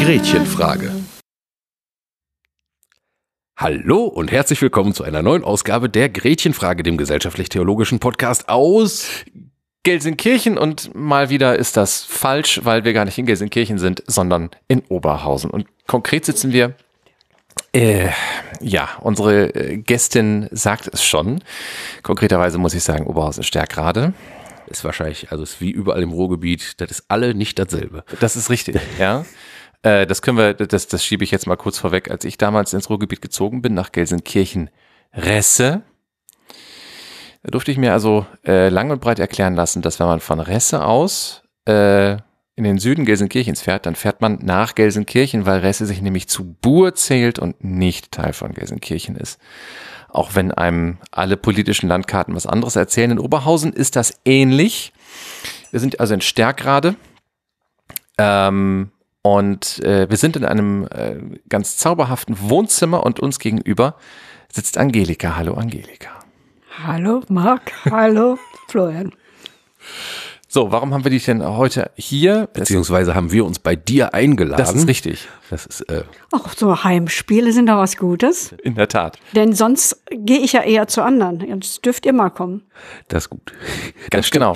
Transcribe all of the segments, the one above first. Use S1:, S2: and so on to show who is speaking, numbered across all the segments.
S1: Gretchenfrage. Hallo und herzlich willkommen zu einer neuen Ausgabe der Gretchenfrage, dem gesellschaftlich-theologischen Podcast aus
S2: Gelsenkirchen und mal wieder ist das falsch, weil wir gar nicht in Gelsenkirchen sind, sondern in Oberhausen. Und konkret sitzen wir äh, ja, unsere äh, Gästin sagt es schon. Konkreterweise muss ich sagen, Oberhausen ist gerade.
S1: Ist wahrscheinlich, also ist wie überall im Ruhrgebiet, das ist alle nicht dasselbe.
S2: Das ist richtig, ja. Äh, das können wir, das, das schiebe ich jetzt mal kurz vorweg. Als ich damals ins Ruhrgebiet gezogen bin, nach Gelsenkirchen-Resse, da durfte ich mir also äh, lang und breit erklären lassen, dass wenn man von Resse aus äh, in den Süden Gelsenkirchens fährt, dann fährt man nach Gelsenkirchen, weil Resse sich nämlich zu Bur zählt und nicht Teil von Gelsenkirchen ist. Auch wenn einem alle politischen Landkarten was anderes erzählen. In Oberhausen ist das ähnlich. Wir sind also in Stärkrade. Ähm, und äh, wir sind in einem äh, ganz zauberhaften Wohnzimmer und uns gegenüber sitzt Angelika. Hallo Angelika.
S3: Hallo Marc, hallo Florian.
S2: So, warum haben wir dich denn heute hier?
S1: Beziehungsweise haben wir uns bei dir eingeladen.
S2: Das ist richtig.
S1: Das ist, äh
S3: Ach, so Heimspiele sind da was Gutes.
S2: In der Tat.
S3: Denn sonst gehe ich ja eher zu anderen. Jetzt dürft ihr mal kommen.
S1: Das ist gut.
S2: Ganz das genau.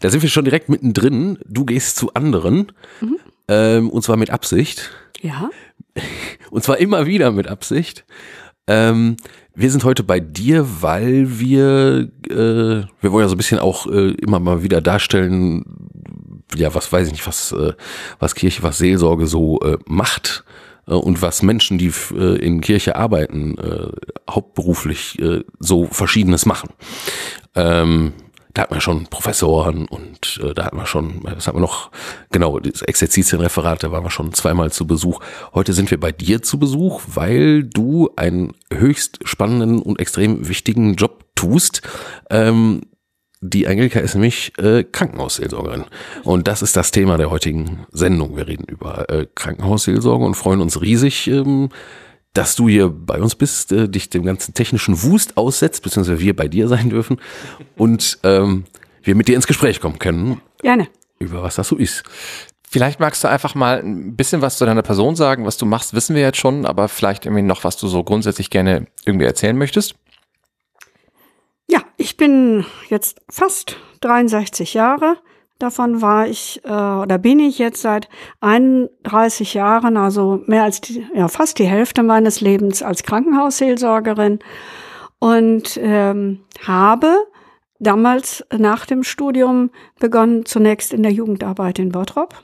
S1: Da sind wir schon direkt mittendrin. Du gehst zu anderen. Mhm. Ähm, und zwar mit Absicht.
S3: Ja.
S1: Und zwar immer wieder mit Absicht. Ähm, wir sind heute bei dir, weil wir, äh, wir wollen ja so ein bisschen auch äh, immer mal wieder darstellen, ja, was weiß ich nicht, was, äh, was Kirche, was Seelsorge so äh, macht äh, und was Menschen, die äh, in Kirche arbeiten, äh, hauptberuflich äh, so Verschiedenes machen. Ähm, da hatten wir schon Professoren und äh, da hatten wir schon, das hatten wir noch, genau, das Exerzitienreferat, da waren wir schon zweimal zu Besuch. Heute sind wir bei dir zu Besuch, weil du einen höchst spannenden und extrem wichtigen Job tust. Ähm, die Angelika ist nämlich äh, Krankenhausseelsorgerin. Und das ist das Thema der heutigen Sendung. Wir reden über äh, Krankenhausseelsorge und freuen uns riesig, ähm, dass du hier bei uns bist, äh, dich dem ganzen technischen Wust aussetzt, beziehungsweise wir bei dir sein dürfen und ähm, wir mit dir ins Gespräch kommen können.
S3: Gerne.
S1: Über was das so ist.
S2: Vielleicht magst du einfach mal ein bisschen was zu deiner Person sagen. Was du machst, wissen wir jetzt schon, aber vielleicht irgendwie noch, was du so grundsätzlich gerne irgendwie erzählen möchtest.
S3: Ja, ich bin jetzt fast 63 Jahre, Davon war ich äh, oder bin ich jetzt seit 31 Jahren, also mehr als die, ja, fast die Hälfte meines Lebens als Krankenhausseelsorgerin. Und ähm, habe damals nach dem Studium begonnen, zunächst in der Jugendarbeit in Bottrop,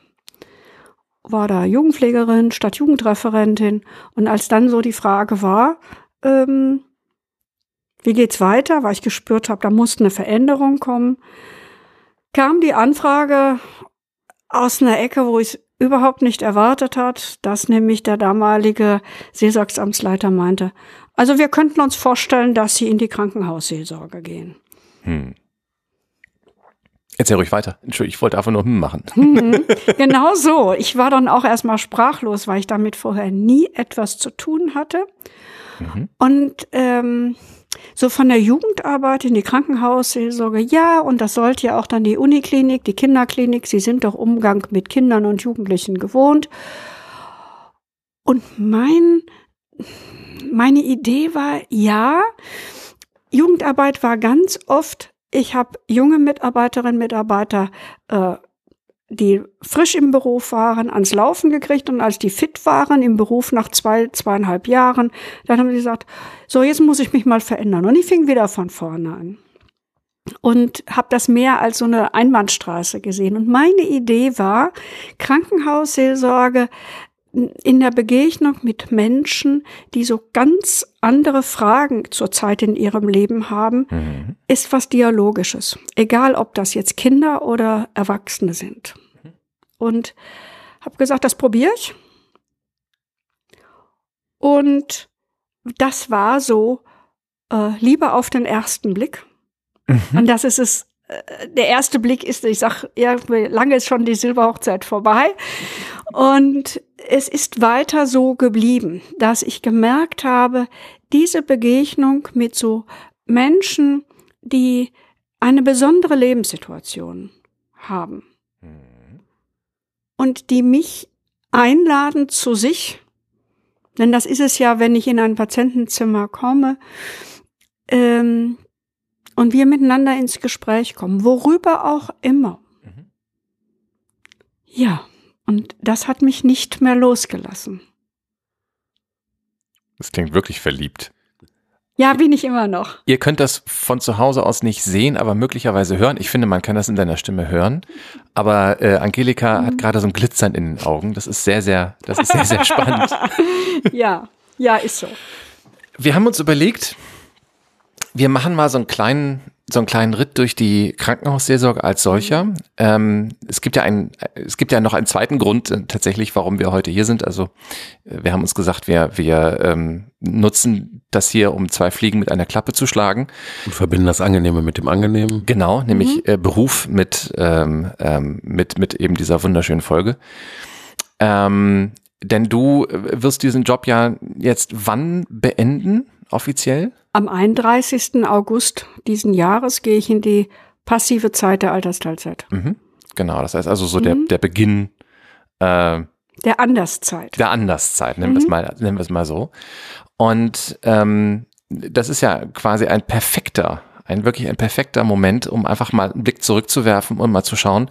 S3: war da Jugendpflegerin statt Jugendreferentin. Und als dann so die Frage war, ähm, wie geht's weiter, weil ich gespürt habe, da muss eine Veränderung kommen, kam die Anfrage aus einer Ecke, wo ich es überhaupt nicht erwartet hat, dass nämlich der damalige Seelsorgsamtsleiter meinte, also wir könnten uns vorstellen, dass Sie in die Krankenhausseelsorge gehen. Hm.
S2: Erzähl ruhig weiter. Entschuldigung, ich wollte einfach nur hm machen.
S3: Mhm, genau so. Ich war dann auch erstmal sprachlos, weil ich damit vorher nie etwas zu tun hatte. Mhm. Und ähm, so von der Jugendarbeit in die Krankenhausseelsorge, ja, und das sollte ja auch dann die Uniklinik, die Kinderklinik, sie sind doch Umgang mit Kindern und Jugendlichen gewohnt. Und mein, meine Idee war, ja, Jugendarbeit war ganz oft, ich habe junge Mitarbeiterinnen, Mitarbeiter äh, die frisch im Beruf waren, ans Laufen gekriegt und als die fit waren im Beruf nach zwei, zweieinhalb Jahren, dann haben sie gesagt, so jetzt muss ich mich mal verändern. Und ich fing wieder von vorne an und habe das mehr als so eine Einbahnstraße gesehen. Und meine Idee war, Krankenhausseelsorge in der Begegnung mit Menschen, die so ganz andere Fragen zurzeit in ihrem Leben haben, mhm. ist was Dialogisches. Egal, ob das jetzt Kinder oder Erwachsene sind und habe gesagt, das probiere ich. Und das war so äh, Liebe auf den ersten Blick. Mhm. Und das ist es äh, der erste Blick ist, ich sag, ja, lange ist schon die Silberhochzeit vorbei. Und es ist weiter so geblieben, dass ich gemerkt habe, diese Begegnung mit so Menschen, die eine besondere Lebenssituation haben und die mich einladen zu sich, denn das ist es ja, wenn ich in ein Patientenzimmer komme ähm, und wir miteinander ins Gespräch kommen, worüber auch immer. Mhm. Ja, und das hat mich nicht mehr losgelassen.
S2: Das klingt wirklich verliebt.
S3: Ja, bin ich immer noch.
S2: Ihr könnt das von zu Hause aus nicht sehen, aber möglicherweise hören. Ich finde, man kann das in deiner Stimme hören. Aber äh, Angelika mhm. hat gerade so ein Glitzern in den Augen. Das ist sehr, sehr, das ist sehr, sehr spannend.
S3: ja, ja, ist so.
S2: Wir haben uns überlegt, wir machen mal so einen kleinen so einen kleinen Ritt durch die Krankenhausseelsorge als solcher. Ähm, es gibt ja einen, es gibt ja noch einen zweiten Grund äh, tatsächlich, warum wir heute hier sind. Also äh, wir haben uns gesagt, wir, wir ähm, nutzen das hier, um zwei Fliegen mit einer Klappe zu schlagen.
S1: Und verbinden das Angenehme mit dem Angenehmen.
S2: Genau, nämlich mhm. äh, Beruf mit, ähm, ähm, mit, mit eben dieser wunderschönen Folge. Ähm, denn du wirst diesen Job ja jetzt wann beenden, offiziell?
S3: Am 31. August diesen Jahres gehe ich in die passive Zeit der Altersteilzeit.
S2: Mhm. Genau, das heißt also so mhm. der, der Beginn
S3: äh, der Anderszeit.
S2: Der Anderszeit, nennen mhm. wir es mal, nennen wir es mal so. Und ähm, das ist ja quasi ein perfekter, ein wirklich ein perfekter Moment, um einfach mal einen Blick zurückzuwerfen und mal zu schauen,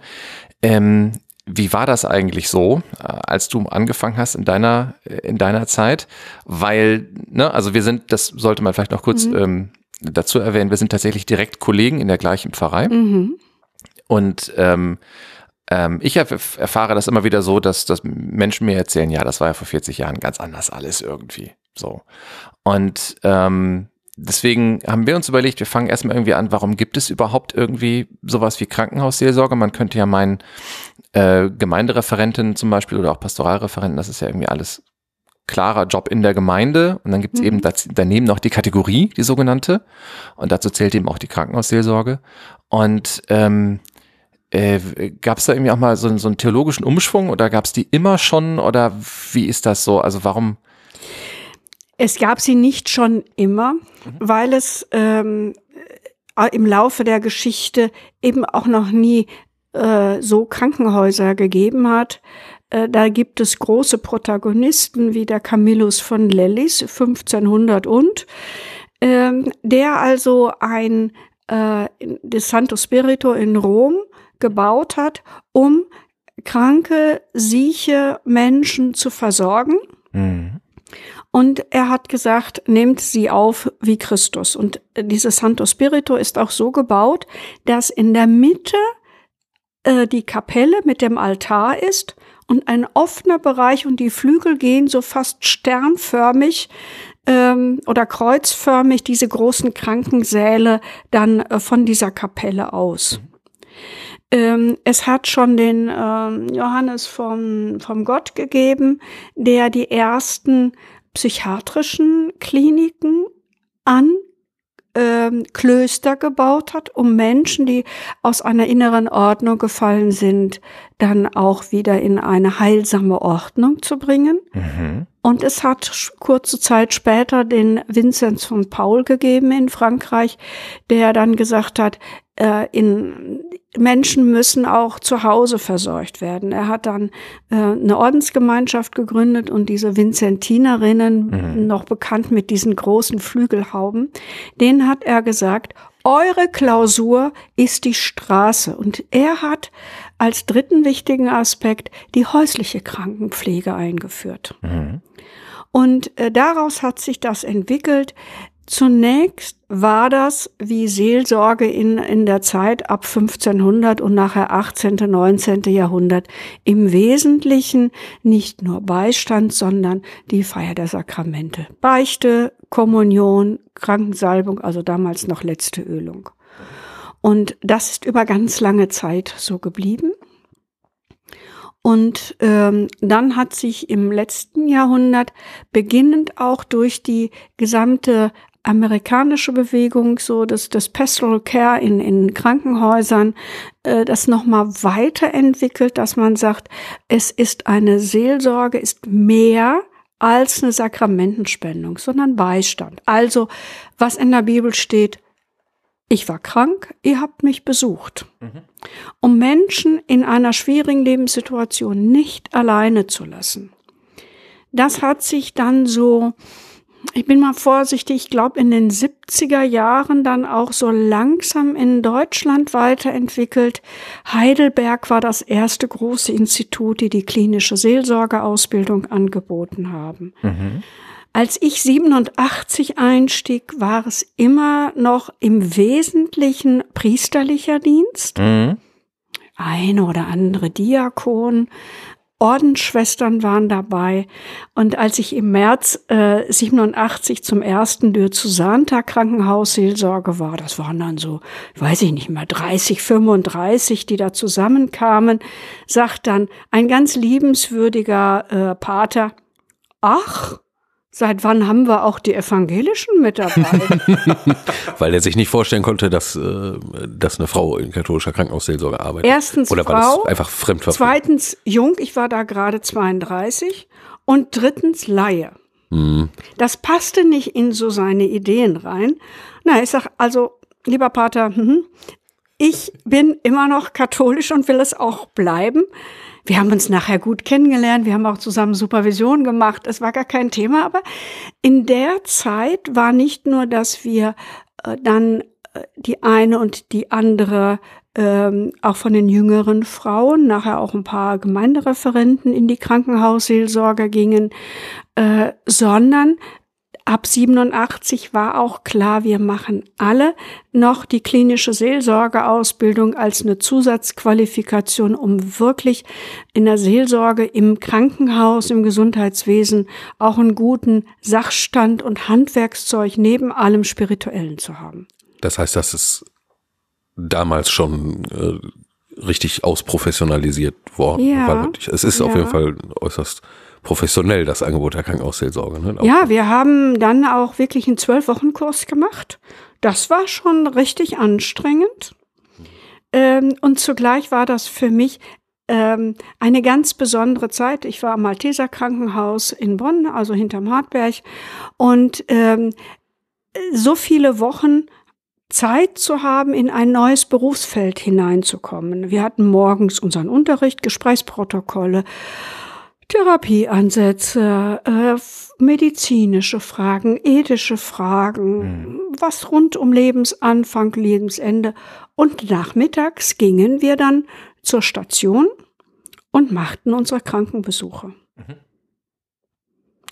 S2: ähm, wie war das eigentlich so, äh, als du angefangen hast in deiner, in deiner Zeit? Weil, ne, also wir sind, das sollte man vielleicht noch kurz mhm. ähm, dazu erwähnen, wir sind tatsächlich direkt Kollegen in der gleichen Pfarrei. Mhm. Und ähm, ähm, ich erfahre das immer wieder so, dass, dass Menschen mir erzählen, ja, das war ja vor 40 Jahren ganz anders alles irgendwie. So. Und ähm, deswegen haben wir uns überlegt, wir fangen erstmal irgendwie an, warum gibt es überhaupt irgendwie sowas wie Krankenhausseelsorge? Man könnte ja meinen, äh, Gemeindereferentin zum Beispiel oder auch Pastoralreferenten, das ist ja irgendwie alles klarer Job in der Gemeinde. Und dann gibt es mhm. eben daneben noch die Kategorie, die sogenannte. Und dazu zählt eben auch die Krankenhausseelsorge. Und ähm, äh, gab es da irgendwie auch mal so, so einen theologischen Umschwung oder gab es die immer schon oder wie ist das so? Also warum?
S3: Es gab sie nicht schon immer, mhm. weil es ähm, im Laufe der Geschichte eben auch noch nie äh, so Krankenhäuser gegeben hat. Äh, da gibt es große Protagonisten wie der Camillus von Lellis, 1500 und, äh, der also ein äh, de Santo Spirito in Rom gebaut hat, um kranke, sieche Menschen zu versorgen. Mhm. Und er hat gesagt, nehmt sie auf wie Christus. Und dieses Santo Spirito ist auch so gebaut, dass in der Mitte äh, die Kapelle mit dem Altar ist und ein offener Bereich und die Flügel gehen so fast sternförmig ähm, oder kreuzförmig diese großen Krankensäle dann äh, von dieser Kapelle aus. Mhm. Ähm, es hat schon den ähm, Johannes vom, vom Gott gegeben, der die ersten psychiatrischen Kliniken an ähm, Klöster gebaut hat, um Menschen, die aus einer inneren Ordnung gefallen sind, dann auch wieder in eine heilsame Ordnung zu bringen. Mhm. Und es hat kurze Zeit später den Vinzenz von Paul gegeben in Frankreich, der dann gesagt hat, äh, in Menschen müssen auch zu Hause versorgt werden. Er hat dann äh, eine Ordensgemeinschaft gegründet und diese Vincentinerinnen, mhm. noch bekannt mit diesen großen Flügelhauben, denen hat er gesagt, eure Klausur ist die Straße. Und er hat als dritten wichtigen Aspekt die häusliche Krankenpflege eingeführt. Mhm. Und äh, daraus hat sich das entwickelt. Zunächst war das wie Seelsorge in, in der Zeit ab 1500 und nachher 18., 19. Jahrhundert im Wesentlichen nicht nur Beistand, sondern die Feier der Sakramente. Beichte, Kommunion, Krankensalbung, also damals noch letzte Ölung. Und das ist über ganz lange Zeit so geblieben. Und ähm, dann hat sich im letzten Jahrhundert beginnend auch durch die gesamte amerikanische Bewegung, so das, das Pastoral Care in, in Krankenhäusern, äh, das nochmal weiterentwickelt, dass man sagt, es ist eine Seelsorge, ist mehr als eine Sakramentenspendung, sondern Beistand. Also, was in der Bibel steht, ich war krank, ihr habt mich besucht. Mhm. Um Menschen in einer schwierigen Lebenssituation nicht alleine zu lassen. Das hat sich dann so ich bin mal vorsichtig, ich glaube in den 70er Jahren dann auch so langsam in Deutschland weiterentwickelt. Heidelberg war das erste große Institut, die die klinische Seelsorgeausbildung angeboten haben. Mhm. Als ich 87 einstieg, war es immer noch im Wesentlichen priesterlicher Dienst. Mhm. Eine oder andere Diakon, Ordensschwestern waren dabei. Und als ich im März äh, 87 zum ersten Diözesanter Krankenhausseelsorge war, das waren dann so, weiß ich nicht mehr, 30, 35, die da zusammenkamen, sagt dann ein ganz liebenswürdiger äh, Pater, ach, Seit wann haben wir auch die Evangelischen mit dabei?
S1: Weil er sich nicht vorstellen konnte, dass, äh, dass eine Frau in katholischer Krankenhausseelsorge arbeitet.
S3: Erstens
S1: Oder
S3: Frau,
S1: war das einfach fremdverfügt?
S3: Zweitens jung, ich war da gerade 32. Und drittens Laie. Mhm. Das passte nicht in so seine Ideen rein. Na, ich sag also, lieber Pater, hm, ich bin immer noch katholisch und will es auch bleiben. Wir haben uns nachher gut kennengelernt, wir haben auch zusammen Supervision gemacht, es war gar kein Thema, aber in der Zeit war nicht nur, dass wir äh, dann äh, die eine und die andere ähm, auch von den jüngeren Frauen, nachher auch ein paar Gemeindereferenten in die Krankenhausseelsorger gingen, äh, sondern ab 87 war auch klar, wir machen alle noch die klinische Seelsorgeausbildung als eine Zusatzqualifikation, um wirklich in der Seelsorge im Krankenhaus, im Gesundheitswesen auch einen guten Sachstand und Handwerkszeug neben allem Spirituellen zu haben.
S1: Das heißt, das ist damals schon äh, richtig ausprofessionalisiert worden.
S3: Ja,
S1: es ist ja. auf jeden Fall äußerst professionell, das Angebot der Krankenhausseelsorge. Ne?
S3: Ja, wir haben dann auch wirklich einen Zwölf-Wochen-Kurs gemacht. Das war schon richtig anstrengend. Ähm, und zugleich war das für mich ähm, eine ganz besondere Zeit. Ich war am Malteser Krankenhaus in Bonn, also hinterm Hartberg. Und ähm, so viele Wochen Zeit zu haben, in ein neues Berufsfeld hineinzukommen. Wir hatten morgens unseren Unterricht, Gesprächsprotokolle Therapieansätze, äh, medizinische Fragen, ethische Fragen, mhm. was rund um Lebensanfang, Lebensende. Und nachmittags gingen wir dann zur Station und machten unsere Krankenbesuche. Mhm.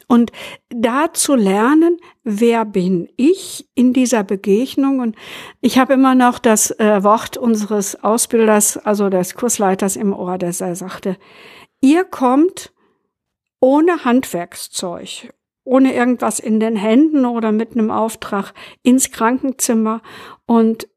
S3: Und da zu lernen, wer bin ich in dieser Begegnung? Und ich habe immer noch das äh, Wort unseres Ausbilders, also des Kursleiters im Ohr, der sagte, ihr kommt ohne Handwerkszeug, ohne irgendwas in den Händen oder mit einem Auftrag ins Krankenzimmer. Und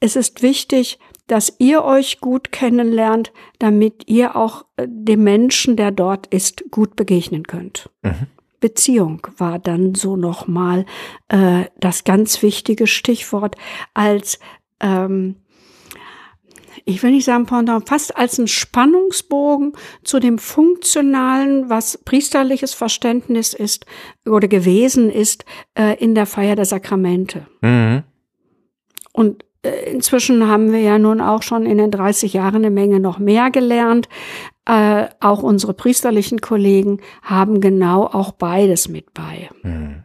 S3: es ist wichtig, dass ihr euch gut kennenlernt, damit ihr auch äh, dem Menschen, der dort ist, gut begegnen könnt. Mhm. Beziehung war dann so nochmal äh, das ganz wichtige Stichwort als ähm, ich will nicht sagen Pendant, fast als ein Spannungsbogen zu dem Funktionalen, was priesterliches Verständnis ist oder gewesen ist äh, in der Feier der Sakramente. Mhm. Und äh, inzwischen haben wir ja nun auch schon in den 30 Jahren eine Menge noch mehr gelernt. Äh, auch unsere priesterlichen Kollegen haben genau auch beides mit bei. Mhm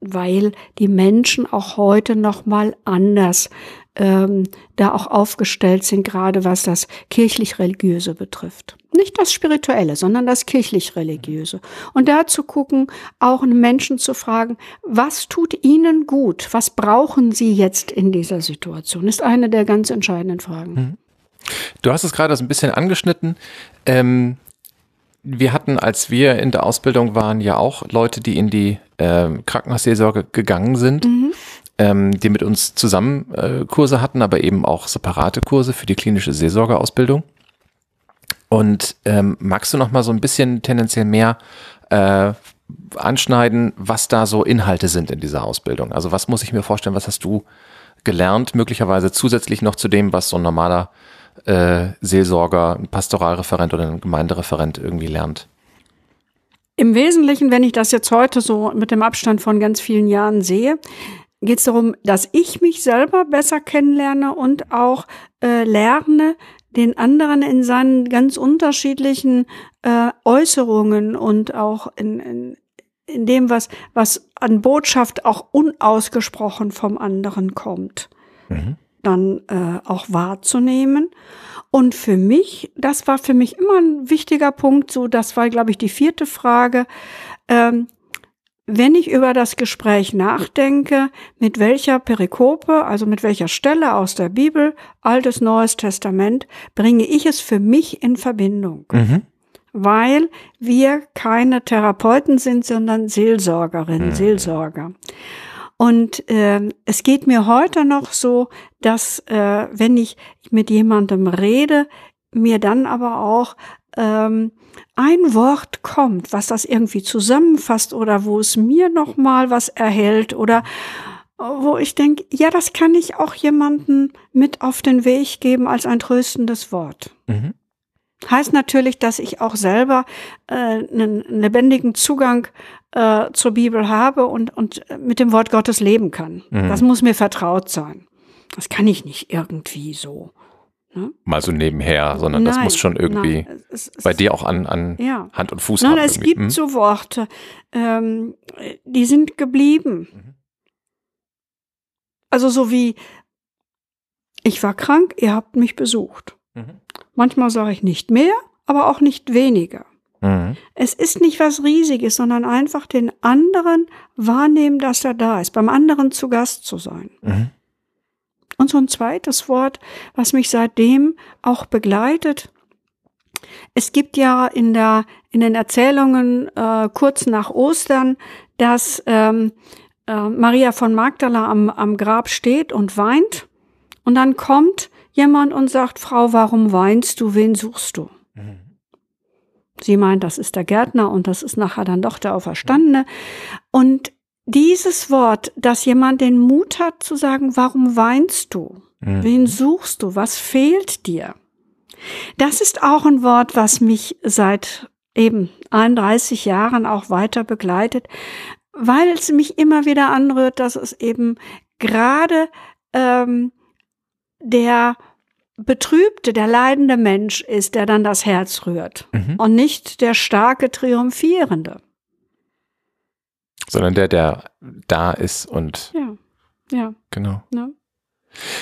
S3: weil die Menschen auch heute noch mal anders ähm, da auch aufgestellt sind, gerade was das kirchlich-religiöse betrifft. Nicht das Spirituelle, sondern das kirchlich-religiöse. Und da zu gucken, auch einen Menschen zu fragen, was tut ihnen gut? Was brauchen sie jetzt in dieser Situation? Ist eine der ganz entscheidenden Fragen. Mhm.
S2: Du hast es gerade so ein bisschen angeschnitten. Ähm, wir hatten, als wir in der Ausbildung waren, ja auch Leute, die in die äh, Krankenhausseelsorge gegangen sind, mhm. Ähm, die mit uns zusammen äh, Kurse hatten, aber eben auch separate Kurse für die klinische Seelsorgeausbildung. Und ähm, magst du noch mal so ein bisschen tendenziell mehr äh, anschneiden, was da so Inhalte sind in dieser Ausbildung. Also was muss ich mir vorstellen, was hast du gelernt, möglicherweise zusätzlich noch zu dem, was so ein normaler äh, Seelsorger, ein Pastoralreferent oder ein Gemeindereferent irgendwie lernt?
S3: Im Wesentlichen, wenn ich das jetzt heute so mit dem Abstand von ganz vielen Jahren sehe, geht es darum, dass ich mich selber besser kennenlerne und auch äh, lerne, den anderen in seinen ganz unterschiedlichen äh, Äußerungen und auch in, in, in dem, was, was an Botschaft auch unausgesprochen vom anderen kommt, mhm. dann äh, auch wahrzunehmen. Und für mich, das war für mich immer ein wichtiger Punkt, so das war, glaube ich, die vierte Frage. Ähm, wenn ich über das Gespräch nachdenke, mit welcher Perikope, also mit welcher Stelle aus der Bibel, Altes, Neues Testament, bringe ich es für mich in Verbindung. Mhm. Weil wir keine Therapeuten sind, sondern Seelsorgerinnen, mhm. Seelsorger. Und äh, es geht mir heute noch so, dass äh, wenn ich mit jemandem rede, mir dann aber auch ähm, ein Wort kommt, was das irgendwie zusammenfasst oder wo es mir noch mal was erhält oder wo ich denke, ja, das kann ich auch jemanden mit auf den Weg geben als ein tröstendes Wort. Mhm. Heißt natürlich, dass ich auch selber äh, einen lebendigen Zugang äh, zur Bibel habe und, und mit dem Wort Gottes leben kann. Mhm. Das muss mir vertraut sein. Das kann ich nicht irgendwie so.
S2: Ne? Mal so nebenher, sondern nein, das muss schon irgendwie nein, es, es, bei dir auch an, an ja. Hand und Fuß
S3: nein,
S2: haben.
S3: Es irgendwie. gibt hm? so Worte, ähm, die sind geblieben. Mhm. Also so wie, ich war krank, ihr habt mich besucht. Mhm. Manchmal sage ich nicht mehr, aber auch nicht weniger. Mhm. Es ist nicht was Riesiges, sondern einfach den anderen wahrnehmen, dass er da ist, beim anderen zu Gast zu sein. Mhm. Und so ein zweites Wort, was mich seitdem auch begleitet. Es gibt ja in der in den Erzählungen äh, kurz nach Ostern, dass ähm, äh, Maria von Magdala am, am Grab steht und weint. Und dann kommt jemand und sagt, Frau, warum weinst du? Wen suchst du? Mhm. Sie meint, das ist der Gärtner und das ist nachher dann doch der Auferstandene. Und dieses Wort, dass jemand den Mut hat zu sagen, warum weinst du? Mhm. Wen suchst du? Was fehlt dir? Das ist auch ein Wort, was mich seit eben 31 Jahren auch weiter begleitet, weil es mich immer wieder anrührt, dass es eben gerade ähm, der betrübte, der leidende Mensch ist, der dann das Herz rührt mhm. und nicht der starke, triumphierende
S2: sondern der, der da ist und
S3: ja, ja,
S2: genau. Ja.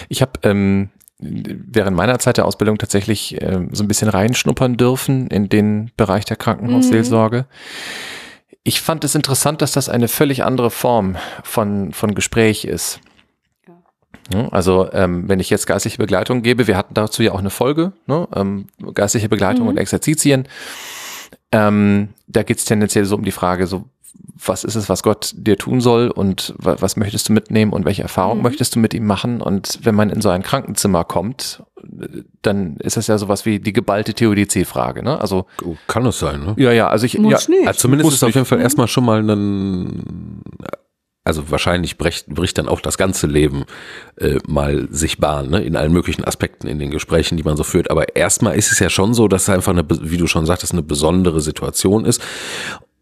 S2: Ich habe ähm, während meiner Zeit der Ausbildung tatsächlich ähm, so ein bisschen reinschnuppern dürfen in den Bereich der Krankenhausseelsorge. Mhm. Ich fand es interessant, dass das eine völlig andere Form von, von Gespräch ist. Also ähm, wenn ich jetzt geistliche Begleitung gebe, wir hatten dazu ja auch eine Folge, ne? ähm, geistliche Begleitung mhm. und Exerzitien. Ähm, da geht es tendenziell so um die Frage, so was ist es, was Gott dir tun soll und was möchtest du mitnehmen und welche Erfahrung mhm. möchtest du mit ihm machen? Und wenn man in so ein Krankenzimmer kommt, dann ist das ja sowas wie die geballte Theodizee-Frage, ne? Also
S1: oh, kann es sein, ne?
S2: Ja, ja, also ich
S1: Muss ja, nicht. Also zumindest ist es auf jeden Fall erstmal schon mal ein also wahrscheinlich bricht, bricht dann auch das ganze Leben äh, mal sich Bahn, ne? in allen möglichen Aspekten in den Gesprächen, die man so führt. Aber erstmal ist es ja schon so, dass es einfach eine, wie du schon sagtest, eine besondere Situation ist.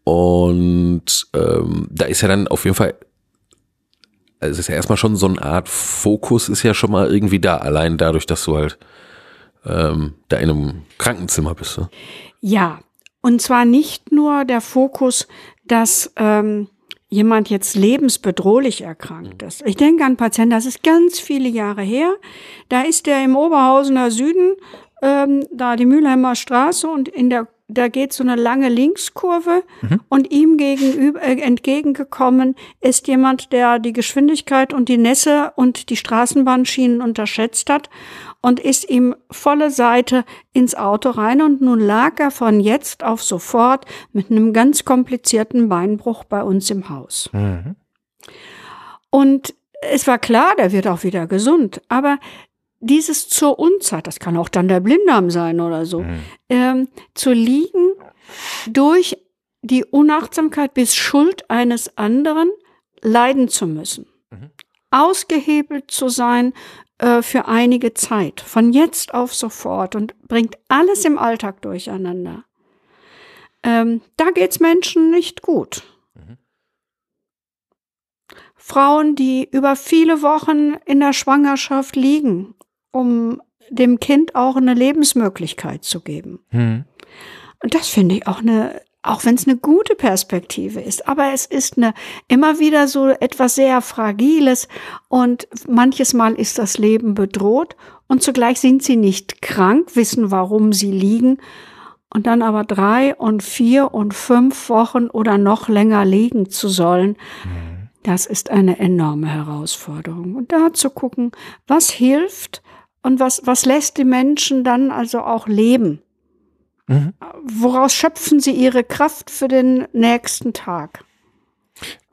S1: Und ähm, da ist ja dann auf jeden Fall, also es ist ja erstmal schon so eine Art Fokus ist ja schon mal irgendwie da, allein dadurch, dass du halt ähm, da in einem Krankenzimmer bist. Ne?
S3: Ja, und zwar nicht nur der Fokus, dass ähm, jemand jetzt lebensbedrohlich erkrankt ist. Ich denke an Patienten, das ist ganz viele Jahre her. Da ist der im Oberhausener Süden, ähm, da die Mülheimer Straße und in der da geht so eine lange Linkskurve mhm. und ihm gegenüber äh, entgegengekommen ist jemand, der die Geschwindigkeit und die Nässe und die Straßenbahnschienen unterschätzt hat und ist ihm volle Seite ins Auto rein und nun lag er von jetzt auf sofort mit einem ganz komplizierten Beinbruch bei uns im Haus. Mhm. Und es war klar, der wird auch wieder gesund, aber dieses zur Unzeit, das kann auch dann der Blinddarm sein oder so, mhm. ähm, zu liegen durch die Unachtsamkeit bis Schuld eines anderen leiden zu müssen. Mhm. Ausgehebelt zu sein äh, für einige Zeit, von jetzt auf sofort und bringt alles im Alltag durcheinander. Ähm, da geht's Menschen nicht gut. Mhm. Frauen, die über viele Wochen in der Schwangerschaft liegen, um dem Kind auch eine Lebensmöglichkeit zu geben. Mhm. Und das finde ich auch eine, auch wenn es eine gute Perspektive ist, aber es ist eine immer wieder so etwas sehr Fragiles und manches Mal ist das Leben bedroht und zugleich sind sie nicht krank, wissen, warum sie liegen und dann aber drei und vier und fünf Wochen oder noch länger liegen zu sollen. Mhm. Das ist eine enorme Herausforderung. Und da zu gucken, was hilft und was, was lässt die Menschen dann also auch leben. Mhm. Woraus schöpfen sie ihre Kraft für den nächsten Tag?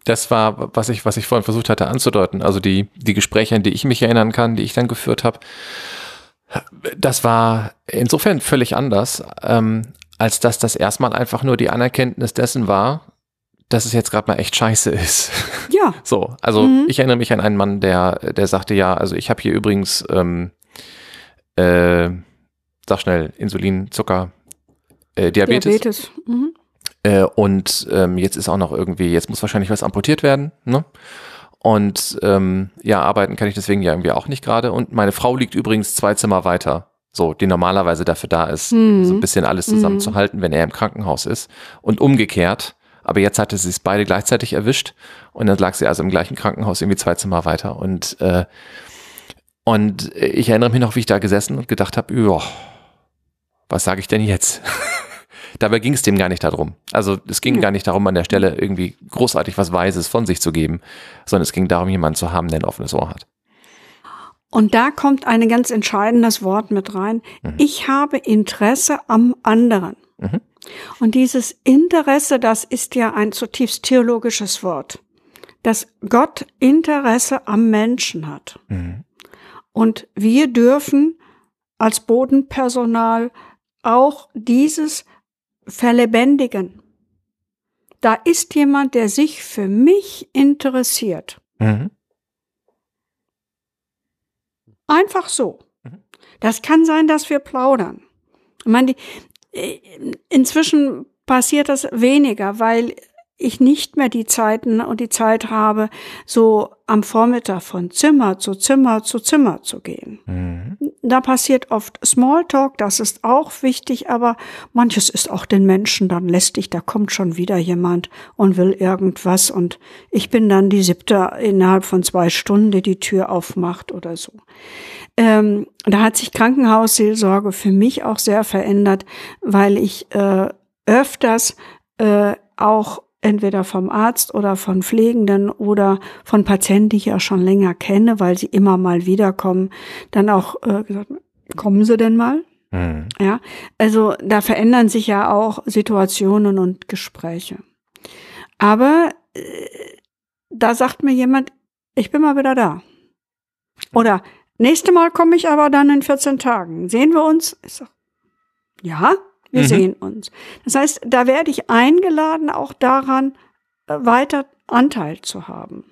S2: Das war, was ich, was ich vorhin versucht hatte anzudeuten. Also die, die Gespräche, an die ich mich erinnern kann, die ich dann geführt habe, das war insofern völlig anders, ähm, als dass das erstmal einfach nur die Anerkenntnis dessen war, dass es jetzt gerade mal echt scheiße ist.
S3: Ja.
S2: So, also mhm. ich erinnere mich an einen Mann, der, der sagte, ja, also ich habe hier übrigens, ähm, äh, sag schnell, Insulin, Zucker, äh, Diabetes. Diabetes. Mhm. Äh, und ähm, jetzt ist auch noch irgendwie, jetzt muss wahrscheinlich was amputiert werden, ne? Und ähm, ja, arbeiten kann ich deswegen ja irgendwie auch nicht gerade. Und meine Frau liegt übrigens zwei Zimmer weiter. So, die normalerweise dafür da ist, mhm. so ein bisschen alles zusammenzuhalten, mhm. wenn er im Krankenhaus ist. Und umgekehrt. Aber jetzt hatte sie es beide gleichzeitig erwischt. Und dann lag sie also im gleichen Krankenhaus irgendwie zwei Zimmer weiter. Und, äh, und ich erinnere mich noch, wie ich da gesessen und gedacht habe, ja, was sage ich denn jetzt? Dabei ging es dem gar nicht darum. Also es ging ja. gar nicht darum, an der Stelle irgendwie großartig was Weises von sich zu geben, sondern es ging darum, jemanden zu haben, der ein offenes Ohr hat.
S3: Und da kommt ein ganz entscheidendes Wort mit rein. Mhm. Ich habe Interesse am anderen. Mhm. Und dieses Interesse, das ist ja ein zutiefst theologisches Wort, dass Gott Interesse am Menschen hat. Mhm. Und wir dürfen als Bodenpersonal auch dieses verlebendigen. Da ist jemand, der sich für mich interessiert. Mhm. Einfach so. Mhm. Das kann sein, dass wir plaudern. Ich meine, äh, inzwischen passiert das weniger, weil ich nicht mehr die Zeiten und die Zeit habe, so am Vormittag von Zimmer zu Zimmer zu Zimmer zu gehen. Mhm. Da passiert oft Smalltalk, das ist auch wichtig, aber manches ist auch den Menschen dann lästig. Da kommt schon wieder jemand und will irgendwas und ich bin dann die siebte innerhalb von zwei Stunden, die die Tür aufmacht oder so. Ähm, da hat sich Krankenhausseelsorge für mich auch sehr verändert, weil ich äh, öfters äh, auch entweder vom Arzt oder von Pflegenden oder von Patienten, die ich ja schon länger kenne, weil sie immer mal wiederkommen, dann auch äh, gesagt, kommen Sie denn mal? Mhm. Ja, also da verändern sich ja auch Situationen und Gespräche. Aber äh, da sagt mir jemand, ich bin mal wieder da. Oder nächste Mal komme ich aber dann in 14 Tagen. Sehen wir uns? Ich sag, ja, wir mhm. sehen uns. Das heißt, da werde ich eingeladen, auch daran äh, weiter Anteil zu haben.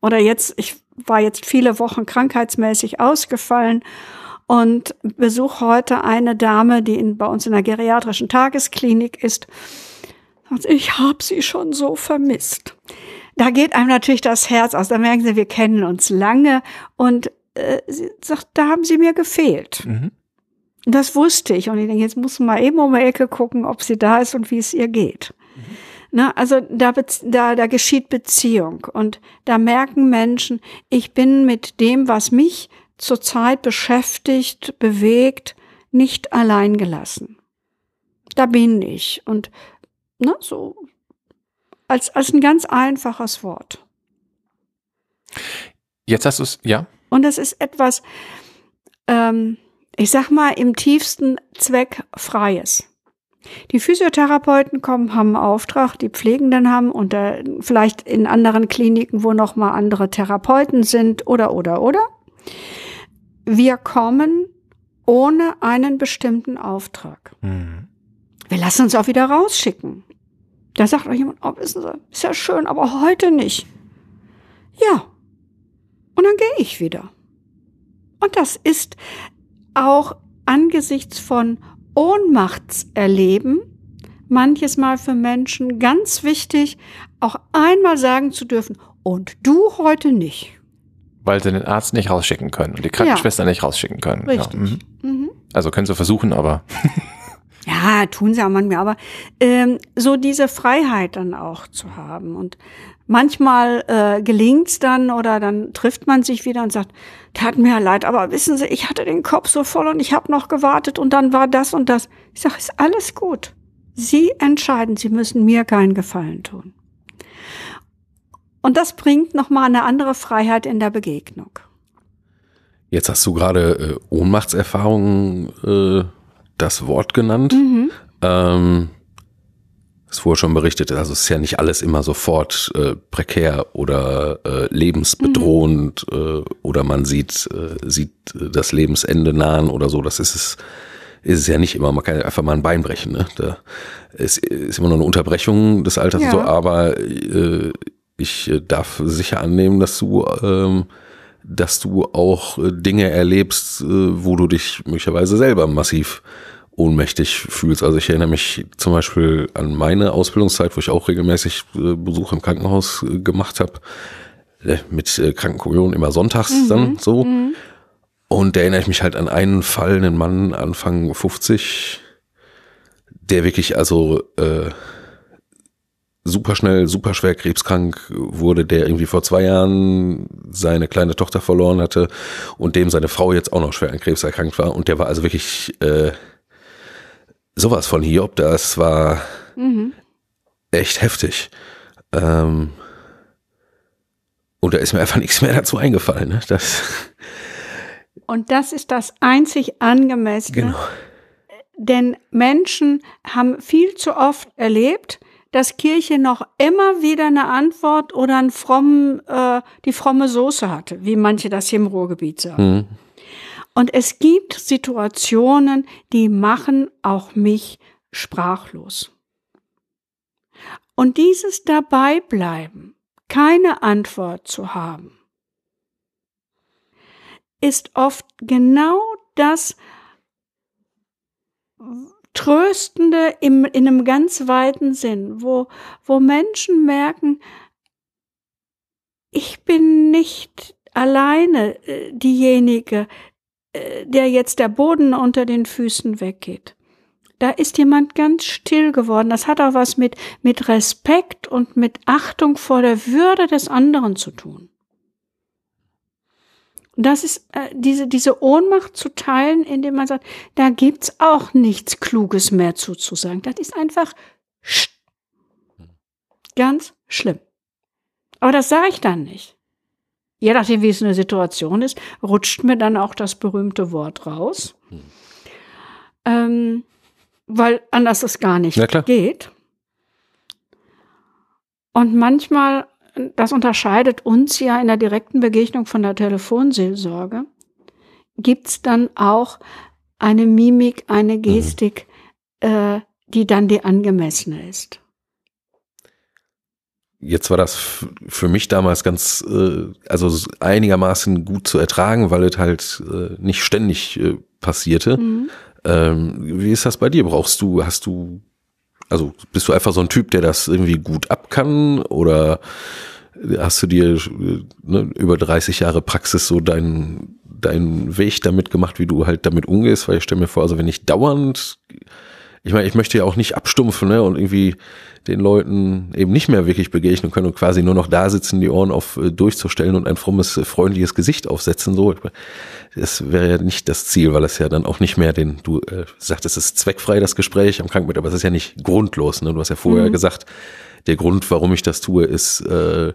S3: Oder jetzt, ich war jetzt viele Wochen krankheitsmäßig ausgefallen und besuche heute eine Dame, die in, bei uns in der geriatrischen Tagesklinik ist. Ich habe sie schon so vermisst. Da geht einem natürlich das Herz aus. Da merken sie, wir kennen uns lange und äh, sie sagt, da haben sie mir gefehlt. Mhm. Das wusste ich. Und ich denke, jetzt muss man mal eben um die Ecke gucken, ob sie da ist und wie es ihr geht. Mhm. Na, also da, da, da geschieht Beziehung. Und da merken Menschen, ich bin mit dem, was mich zurzeit beschäftigt, bewegt, nicht allein gelassen. Da bin ich. Und ne, so als, als ein ganz einfaches Wort.
S2: Jetzt hast du es, ja.
S3: Und das ist etwas, ähm, ich sag mal, im tiefsten Zweck Freies. Die Physiotherapeuten kommen, haben einen Auftrag, die Pflegenden haben und äh, vielleicht in anderen Kliniken, wo noch mal andere Therapeuten sind oder oder oder. Wir kommen ohne einen bestimmten Auftrag. Mhm. Wir lassen uns auch wieder rausschicken. Da sagt euch jemand, oh, wissen Sie, ist ja schön, aber heute nicht. Ja. Und dann gehe ich wieder. Und das ist auch angesichts von Ohnmachtserleben manches Mal für Menschen ganz wichtig, auch einmal sagen zu dürfen, und du heute nicht.
S2: Weil sie den Arzt nicht rausschicken können und die Krankenschwester ja. nicht rausschicken können.
S3: Richtig. Ja. Mhm.
S2: Mhm. Also können sie versuchen, aber.
S3: ja, tun sie auch manchmal, aber ähm, so diese Freiheit dann auch zu haben. Und manchmal äh, gelingt's dann oder dann trifft man sich wieder und sagt, tat mir ja leid, aber wissen Sie, ich hatte den Kopf so voll und ich habe noch gewartet und dann war das und das. Ich sage, ist alles gut. Sie entscheiden, Sie müssen mir keinen Gefallen tun. Und das bringt nochmal eine andere Freiheit in der Begegnung.
S1: Jetzt hast du gerade äh, Ohnmachtserfahrungen äh, das Wort genannt. Mhm. Ähm, es wurde schon berichtet, also es ist ja nicht alles immer sofort äh, prekär oder äh, lebensbedrohend mhm. äh, oder man sieht, äh, sieht das Lebensende nahen oder so. Das ist es ist es ja nicht immer. Man kann einfach mal ein Bein brechen. Ne? Da ist, ist immer noch eine Unterbrechung des Alters ja. so, aber äh, ich darf sicher annehmen, dass du, ähm, dass du auch äh, Dinge erlebst, äh, wo du dich möglicherweise selber massiv ohnmächtig fühlst. Also ich erinnere mich zum Beispiel an meine Ausbildungszeit, wo ich auch regelmäßig äh, Besuch im Krankenhaus äh, gemacht habe, äh, mit äh, Krankenkommunion immer sonntags mhm. dann so. Mhm. Und da erinnere ich mich halt an einen Fall, einen Mann Anfang 50, der wirklich also äh, super schnell, super schwer krebskrank wurde, der irgendwie vor zwei Jahren seine kleine Tochter verloren hatte und dem seine Frau jetzt auch noch schwer an Krebs erkrankt war. Und der war also wirklich äh, sowas von Hiob, das war mhm. echt heftig. Ähm, und da ist mir einfach nichts mehr dazu eingefallen. Ne? Das
S3: und das ist das einzig angemessene. Genau. Denn Menschen haben viel zu oft erlebt, dass Kirche noch immer wieder eine Antwort oder einen frommen, äh, die fromme Soße hatte, wie manche das hier im Ruhrgebiet sagen. Mhm. Und es gibt Situationen, die machen auch mich sprachlos. Und dieses Dabeibleiben, keine Antwort zu haben, ist oft genau das Tröstende im, in einem ganz weiten Sinn, wo, wo Menschen merken, ich bin nicht alleine äh, diejenige, der jetzt der Boden unter den Füßen weggeht. Da ist jemand ganz still geworden. Das hat auch was mit, mit Respekt und mit Achtung vor der Würde des anderen zu tun das ist äh, diese, diese Ohnmacht zu teilen, indem man sagt, da gibt's auch nichts Kluges mehr zuzusagen. Das ist einfach ganz schlimm. Aber das sage ich dann nicht. Je nachdem, wie es eine Situation ist, rutscht mir dann auch das berühmte Wort raus. Ähm, weil anders es gar nicht geht. Und manchmal das unterscheidet uns ja in der direkten Begegnung von der Telefonseelsorge, gibt es dann auch eine Mimik, eine mhm. Gestik, mhm. äh, die dann die angemessene ist.
S1: Jetzt war das für mich damals ganz, äh, also einigermaßen gut zu ertragen, weil es halt äh, nicht ständig äh, passierte. Mhm. Ähm, wie ist das bei dir? Brauchst du, hast du also bist du einfach so ein Typ, der das irgendwie gut ab kann oder hast du dir ne, über 30 Jahre Praxis so deinen deinen Weg damit gemacht, wie du halt damit umgehst? Weil ich stelle mir vor, also wenn ich dauernd, ich meine, ich möchte ja auch nicht abstumpfen ne, und irgendwie den Leuten eben nicht mehr wirklich begegnen können und quasi nur noch da sitzen, die Ohren auf äh, durchzustellen und ein frommes, äh, freundliches Gesicht aufsetzen. So, das wäre ja nicht das Ziel, weil es ja dann auch nicht mehr den, du äh, sagtest, es ist zweckfrei, das Gespräch am Krankenbett, aber es ist ja nicht grundlos. Ne? Du hast ja vorher mhm. gesagt, der Grund, warum ich das tue, ist, äh,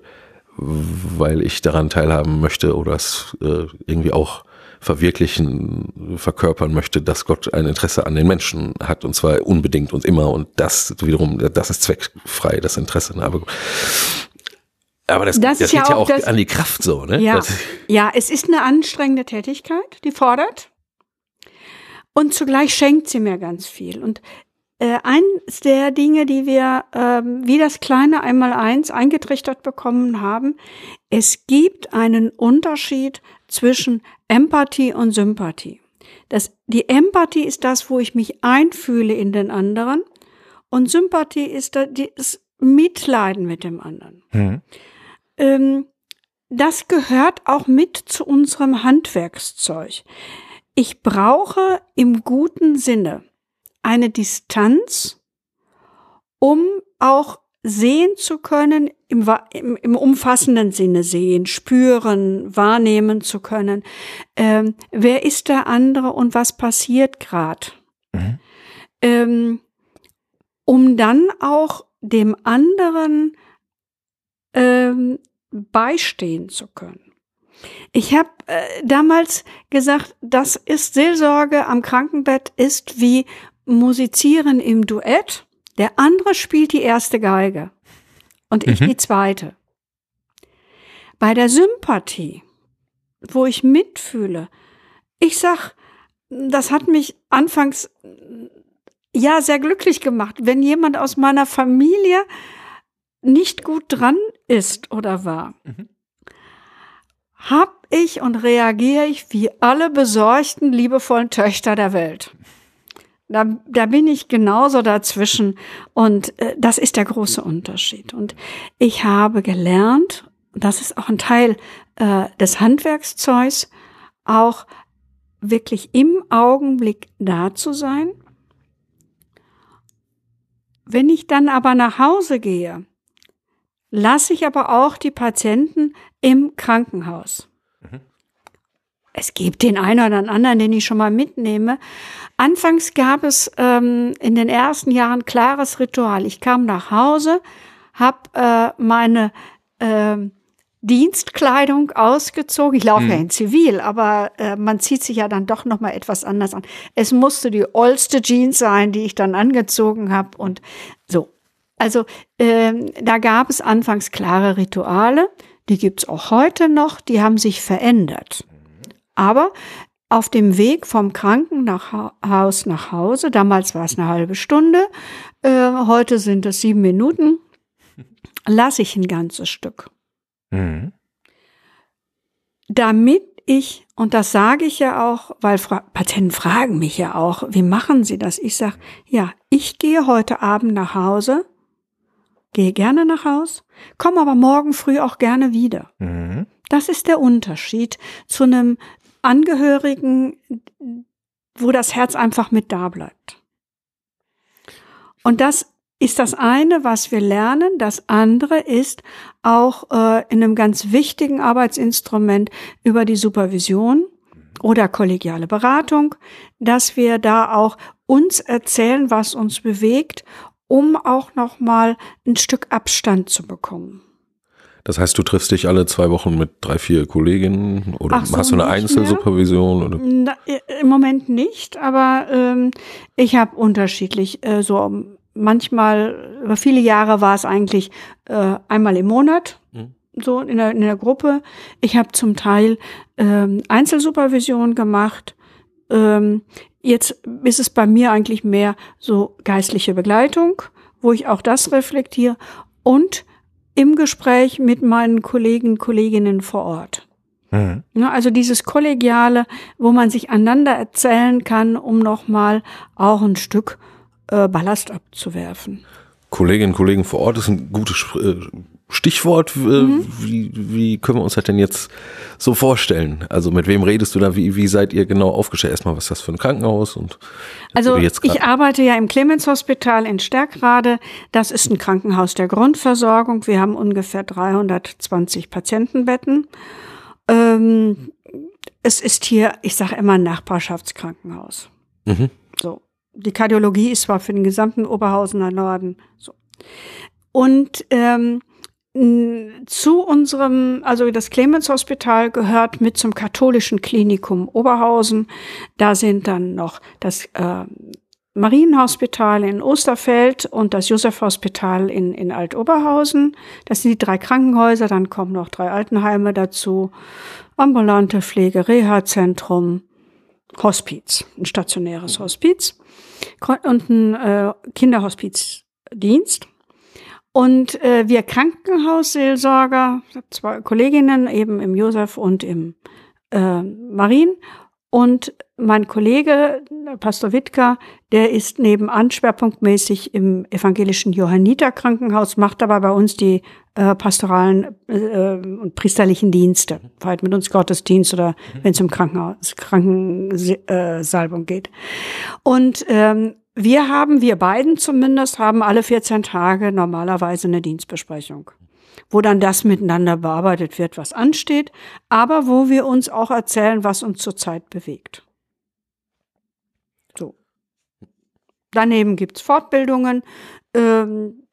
S1: weil ich daran teilhaben möchte oder es äh, irgendwie auch verwirklichen, verkörpern möchte, dass Gott ein Interesse an den Menschen hat und zwar unbedingt und immer und das wiederum, das ist zweckfrei, das Interesse. Aber, aber das, das, das geht ja auch, das, an die Kraft so, ne?
S3: Ja,
S1: das,
S3: ja, es ist eine anstrengende Tätigkeit, die fordert und zugleich schenkt sie mir ganz viel und äh, eins der Dinge, die wir äh, wie das kleine Einmaleins eingetrichtert bekommen haben, es gibt einen Unterschied zwischen Empathie und Sympathie. Das, die Empathie ist das, wo ich mich einfühle in den anderen und Sympathie ist das Mitleiden mit dem anderen. Mhm. Ähm, das gehört auch mit zu unserem Handwerkszeug. Ich brauche im guten Sinne eine Distanz, um auch sehen zu können, im, im, im umfassenden Sinne sehen, spüren, wahrnehmen zu können. Ähm, wer ist der andere und was passiert gerade? Mhm. Ähm, um dann auch dem anderen ähm, beistehen zu können. Ich habe äh, damals gesagt, das ist Seelsorge am Krankenbett ist wie Musizieren im Duett. Der andere spielt die erste Geige und ich mhm. die zweite. Bei der Sympathie, wo ich mitfühle, ich sag, das hat mich anfangs ja sehr glücklich gemacht, wenn jemand aus meiner Familie nicht gut dran ist oder war. Mhm. Hab ich und reagiere ich wie alle besorgten, liebevollen Töchter der Welt. Da, da bin ich genauso dazwischen und äh, das ist der große Unterschied. Und ich habe gelernt, das ist auch ein Teil äh, des Handwerkszeugs, auch wirklich im Augenblick da zu sein. Wenn ich dann aber nach Hause gehe, lasse ich aber auch die Patienten im Krankenhaus. Mhm. Es gibt den einen oder anderen, den ich schon mal mitnehme. Anfangs gab es ähm, in den ersten Jahren klares Ritual. Ich kam nach Hause, habe äh, meine äh, Dienstkleidung ausgezogen. Ich laufe mhm. ja in Zivil, aber äh, man zieht sich ja dann doch noch mal etwas anders an. Es musste die oldste Jeans sein, die ich dann angezogen habe und so. Also ähm, da gab es anfangs klare Rituale, die gibt's auch heute noch, die haben sich verändert. Aber auf dem Weg vom Krankenhaus nach Hause, damals war es eine halbe Stunde, äh, heute sind es sieben Minuten, lasse ich ein ganzes Stück. Mhm. Damit ich, und das sage ich ja auch, weil Fra Patienten fragen mich ja auch, wie machen Sie das? Ich sage, ja, ich gehe heute Abend nach Hause gehe gerne nach Haus, komme aber morgen früh auch gerne wieder. Mhm. Das ist der Unterschied zu einem Angehörigen, wo das Herz einfach mit da bleibt. Und das ist das eine, was wir lernen. Das andere ist auch äh, in einem ganz wichtigen Arbeitsinstrument über die Supervision oder kollegiale Beratung, dass wir da auch uns erzählen, was uns bewegt um auch noch mal ein Stück Abstand zu bekommen.
S1: Das heißt, du triffst dich alle zwei Wochen mit drei, vier Kolleginnen oder so, hast du eine Einzelsupervision? Oder?
S3: Na, Im Moment nicht, aber ähm, ich habe unterschiedlich äh, so manchmal über viele Jahre war es eigentlich äh, einmal im Monat. Mhm. So in der, in der Gruppe. Ich habe zum Teil ähm, Einzelsupervision gemacht. Ähm, Jetzt ist es bei mir eigentlich mehr so geistliche Begleitung, wo ich auch das reflektiere und im Gespräch mit meinen Kollegen, Kolleginnen vor Ort. Mhm. Also dieses Kollegiale, wo man sich einander erzählen kann, um nochmal auch ein Stück äh, Ballast abzuwerfen.
S1: Kolleginnen und Kollegen vor Ort ist ein gutes äh, Stichwort, mhm. wie, wie können wir uns das denn jetzt so vorstellen? Also mit wem redest du da? Wie, wie seid ihr genau aufgestellt? Erstmal, was ist das für ein Krankenhaus? Und
S3: also ich arbeite ja im Clemens Hospital in Stärkrade. Das ist ein Krankenhaus der Grundversorgung. Wir haben ungefähr 320 Patientenbetten. Ähm, es ist hier, ich sage immer, ein Nachbarschaftskrankenhaus. Mhm. So. Die Kardiologie ist zwar für den gesamten Oberhausener Norden so. Und ähm, zu unserem, also das Clemens Hospital gehört mit zum katholischen Klinikum Oberhausen. Da sind dann noch das äh, Marienhospital in Osterfeld und das Josef Hospital in, in Altoberhausen. Das sind die drei Krankenhäuser, dann kommen noch drei Altenheime dazu, ambulante Pflege, Reha-Zentrum. Hospiz, ein stationäres Hospiz und ein äh, Kinderhospizdienst. Und äh, wir Krankenhausseelsorger, zwei Kolleginnen eben im Josef und im äh, Marien und mein Kollege, Pastor Wittker, der ist nebenan schwerpunktmäßig im evangelischen Johanniter Krankenhaus, macht aber bei uns die äh, pastoralen äh, und priesterlichen Dienste, halt mit uns Gottesdienst oder mhm. wenn es um Krankenhaus, Krankensalbung geht. Und ähm, wir haben, wir beiden zumindest, haben alle 14 Tage normalerweise eine Dienstbesprechung wo dann das miteinander bearbeitet wird, was ansteht, aber wo wir uns auch erzählen, was uns zurzeit bewegt. So. Daneben gibt's Fortbildungen ähm,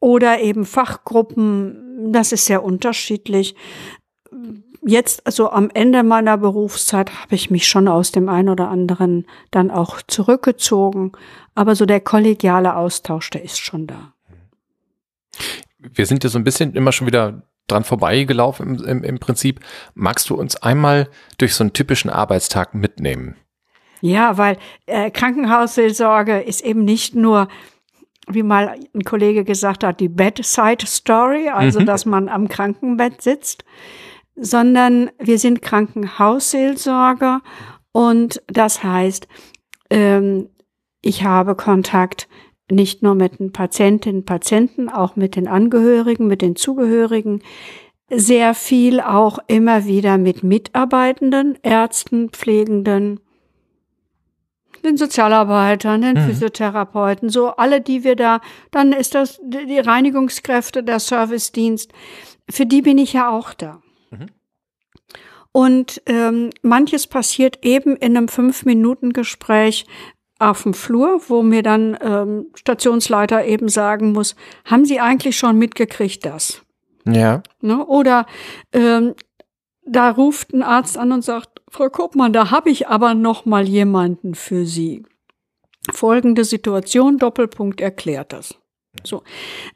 S3: oder eben Fachgruppen. Das ist sehr unterschiedlich. Jetzt, also am Ende meiner Berufszeit, habe ich mich schon aus dem einen oder anderen dann auch zurückgezogen. Aber so der kollegiale Austausch, der ist schon da
S2: wir sind ja so ein bisschen immer schon wieder dran vorbeigelaufen im, im, im Prinzip. Magst du uns einmal durch so einen typischen Arbeitstag mitnehmen?
S3: Ja, weil äh, Krankenhausseelsorge ist eben nicht nur, wie mal ein Kollege gesagt hat, die Bedside Story, also mhm. dass man am Krankenbett sitzt, sondern wir sind Krankenhausseelsorger und das heißt, ähm, ich habe Kontakt nicht nur mit den Patientinnen und Patienten, auch mit den Angehörigen, mit den Zugehörigen, sehr viel auch immer wieder mit Mitarbeitenden, Ärzten, Pflegenden, den Sozialarbeitern, den mhm. Physiotherapeuten, so alle, die wir da, dann ist das die Reinigungskräfte, der Servicedienst, für die bin ich ja auch da. Mhm. Und ähm, manches passiert eben in einem Fünf-Minuten-Gespräch auf dem Flur, wo mir dann ähm, Stationsleiter eben sagen muss, haben Sie eigentlich schon mitgekriegt das?
S2: Ja.
S3: Ne? Oder ähm, da ruft ein Arzt an und sagt, Frau Koopmann, da habe ich aber noch mal jemanden für Sie. Folgende Situation, Doppelpunkt erklärt das. So.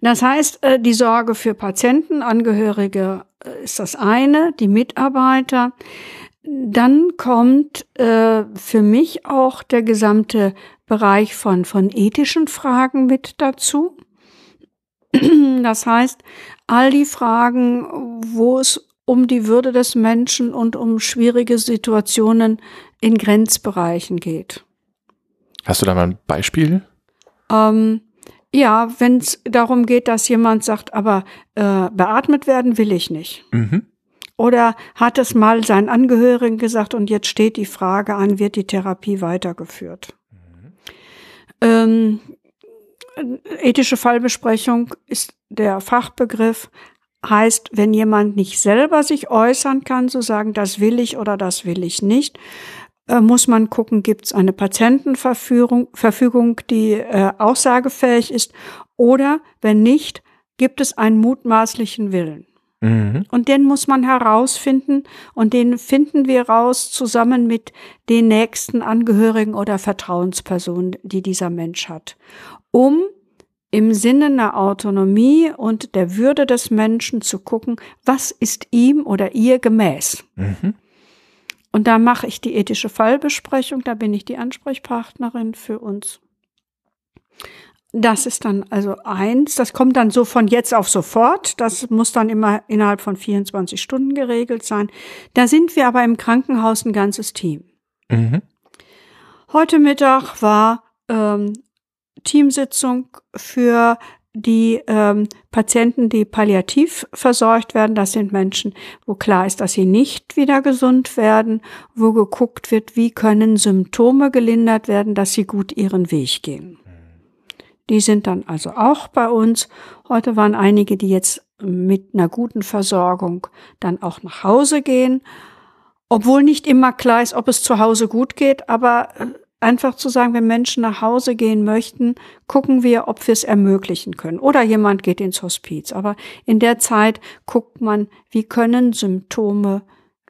S3: Das heißt, äh, die Sorge für Patienten, Angehörige ist das eine, die Mitarbeiter. Dann kommt äh, für mich auch der gesamte Bereich von, von ethischen Fragen mit dazu. Das heißt, all die Fragen, wo es um die Würde des Menschen und um schwierige Situationen in Grenzbereichen geht.
S2: Hast du da mal ein Beispiel?
S3: Ähm, ja, wenn es darum geht, dass jemand sagt, aber äh, beatmet werden will ich nicht. Mhm. Oder hat es mal seinen Angehörigen gesagt und jetzt steht die Frage an, wird die Therapie weitergeführt? Mhm. Ähm, ethische Fallbesprechung ist der Fachbegriff, heißt, wenn jemand nicht selber sich äußern kann, so sagen, das will ich oder das will ich nicht, muss man gucken, gibt es eine Patientenverfügung, Verfügung, die äh, aussagefähig ist, oder wenn nicht, gibt es einen mutmaßlichen Willen. Mhm. Und den muss man herausfinden und den finden wir raus zusammen mit den nächsten Angehörigen oder Vertrauenspersonen, die dieser Mensch hat, um im Sinne einer Autonomie und der Würde des Menschen zu gucken, was ist ihm oder ihr gemäß. Mhm. Und da mache ich die ethische Fallbesprechung, da bin ich die Ansprechpartnerin für uns. Das ist dann also eins. Das kommt dann so von jetzt auf sofort. Das muss dann immer innerhalb von 24 Stunden geregelt sein. Da sind wir aber im Krankenhaus ein ganzes Team. Mhm. Heute Mittag war ähm, Teamsitzung für die ähm, Patienten, die palliativ versorgt werden. Das sind Menschen, wo klar ist, dass sie nicht wieder gesund werden, wo geguckt wird, wie können Symptome gelindert werden, dass sie gut ihren Weg gehen. Die sind dann also auch bei uns. Heute waren einige, die jetzt mit einer guten Versorgung dann auch nach Hause gehen. Obwohl nicht immer klar ist, ob es zu Hause gut geht, aber äh, einfach zu sagen, wenn Menschen nach Hause gehen möchten, gucken wir, ob wir es ermöglichen können. Oder jemand geht ins Hospiz. Aber in der Zeit guckt man, wie können Symptome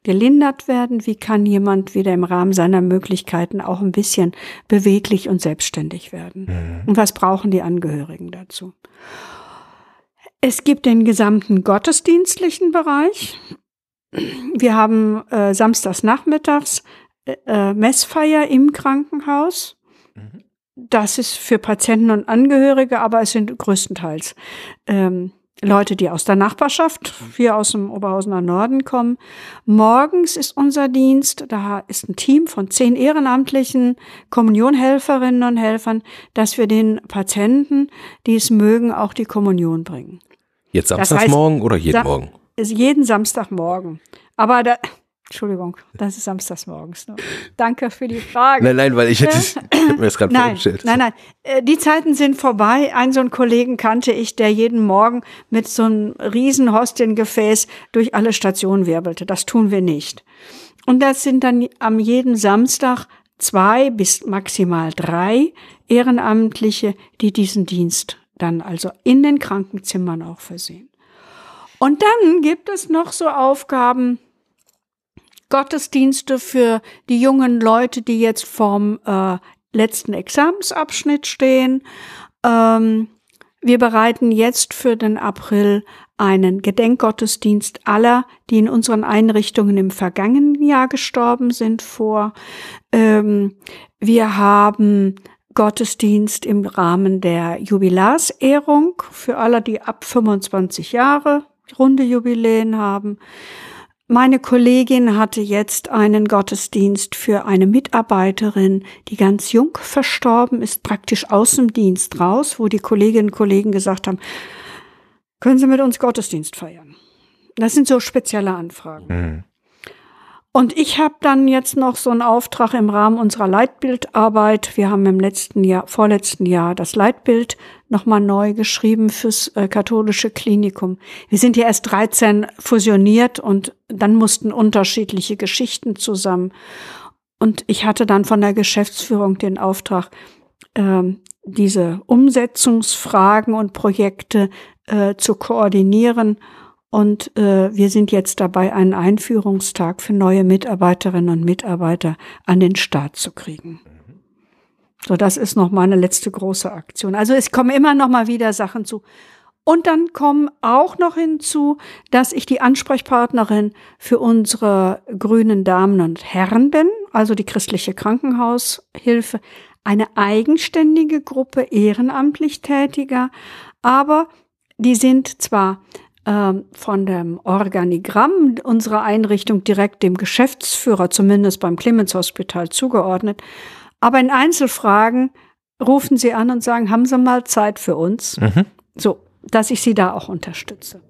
S3: gelindert werden? Wie kann jemand wieder im Rahmen seiner Möglichkeiten auch ein bisschen beweglich und selbstständig werden? Mhm. Und was brauchen die Angehörigen dazu? Es gibt den gesamten gottesdienstlichen Bereich. Wir haben äh, samstags nachmittags äh, Messfeier im Krankenhaus.
S2: Mhm.
S3: Das ist für Patienten und Angehörige, aber es sind größtenteils ähm, Leute, die aus der Nachbarschaft, hier aus dem Oberhausener Norden kommen. Morgens ist unser Dienst, da ist ein Team von zehn ehrenamtlichen Kommunionhelferinnen und Helfern, dass wir den Patienten, die es mögen, auch die Kommunion bringen.
S1: Jetzt
S3: Das heißt,
S1: Samstagsmorgen oder jeden
S3: Sa-
S1: Morgen?
S3: Jeden Samstagmorgen. Aber da, Entschuldigung, das ist samstags morgens. Ne? Danke für die Frage.
S1: Nein, nein, weil ich hätte ich hätte mir das gerade
S3: Nein,
S1: vorgestellt.
S3: nein, nein. Äh, Die Zeiten sind vorbei. Einen so einen Kollegen kannte ich, der jeden Morgen mit so einem riesen Hostiengefäß durch alle Stationen wirbelte. Das tun wir nicht. Und das sind dann am jeden Samstag zwei bis maximal drei Ehrenamtliche, die diesen Dienst dann also in den Krankenzimmern auch versehen. Und dann gibt es noch so Aufgaben, Gottesdienste für die jungen Leute, die jetzt vorm äh, letzten Examensabschnitt stehen. Ähm, wir bereiten jetzt für den April einen Gedenkgottesdienst aller, die in unseren Einrichtungen im vergangenen Jahr gestorben sind, vor. Ähm, wir haben Gottesdienst im Rahmen der Jubilarsehrung für alle, die ab 25 Jahre runde Jubiläen haben. Meine Kollegin hatte jetzt einen Gottesdienst für eine Mitarbeiterin, die ganz jung verstorben ist, praktisch aus dem Dienst raus, wo die Kolleginnen und Kollegen gesagt haben, können Sie mit uns Gottesdienst feiern? Das sind so spezielle Anfragen.
S2: Mhm.
S3: Und ich habe dann jetzt noch so einen Auftrag im Rahmen unserer Leitbildarbeit. Wir haben im letzten Jahr, vorletzten Jahr das Leitbild nochmal neu geschrieben fürs äh, katholische Klinikum. Wir sind ja erst 13 fusioniert und dann mussten unterschiedliche Geschichten zusammen. Und ich hatte dann von der Geschäftsführung den Auftrag, ähm, diese Umsetzungsfragen und Projekte äh, zu koordinieren. Und äh, wir sind jetzt dabei, einen Einführungstag für neue Mitarbeiterinnen und Mitarbeiter an den Start zu kriegen. So, das ist noch meine letzte große Aktion. Also es kommen immer noch mal wieder Sachen zu. Und dann kommen auch noch hinzu, dass ich die Ansprechpartnerin für unsere grünen Damen und Herren bin, also die christliche Krankenhaushilfe, eine eigenständige Gruppe ehrenamtlich Tätiger, aber die sind zwar von dem Organigramm unserer Einrichtung direkt dem Geschäftsführer, zumindest beim Clemens Hospital, zugeordnet. Aber in Einzelfragen rufen sie an und sagen, haben Sie mal Zeit für uns?
S2: Mhm.
S3: So, dass ich sie da auch unterstütze.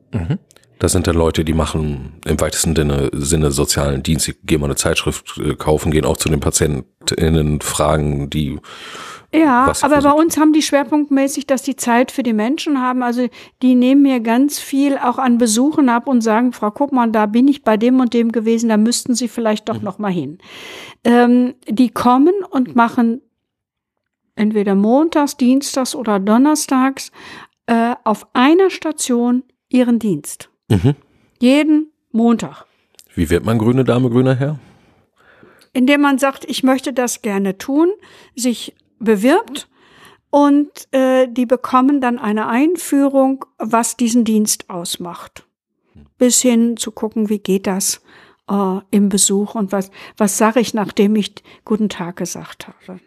S1: Das sind dann Leute, die machen im weitesten Sinne, Sinne sozialen Dienst, die gehen mal eine Zeitschrift äh, kaufen, gehen auch zu den PatientInnen, fragen die,
S3: Ja, aber bei uns haben die schwerpunktmäßig, dass die Zeit für die Menschen haben. Also die nehmen mir ganz viel auch an Besuchen ab und sagen, Frau Kuppmann, da bin ich bei dem und dem gewesen, da müssten Sie vielleicht doch noch mal hin. Ähm, die kommen und machen entweder montags, dienstags oder donnerstags äh, auf einer Station ihren Dienst.
S1: mhm.
S3: Jeden Montag.
S1: wie wird man grüne Dame, grüner Herr?
S3: indem man sagt, ich möchte das gerne tun, sich bewirbt und äh, die bekommen dann eine Einführung, was diesen Dienst ausmacht. Bis hin zu gucken, wie geht das äh, im Besuch und was, was sage ich, nachdem ich guten Tag gesagt habe.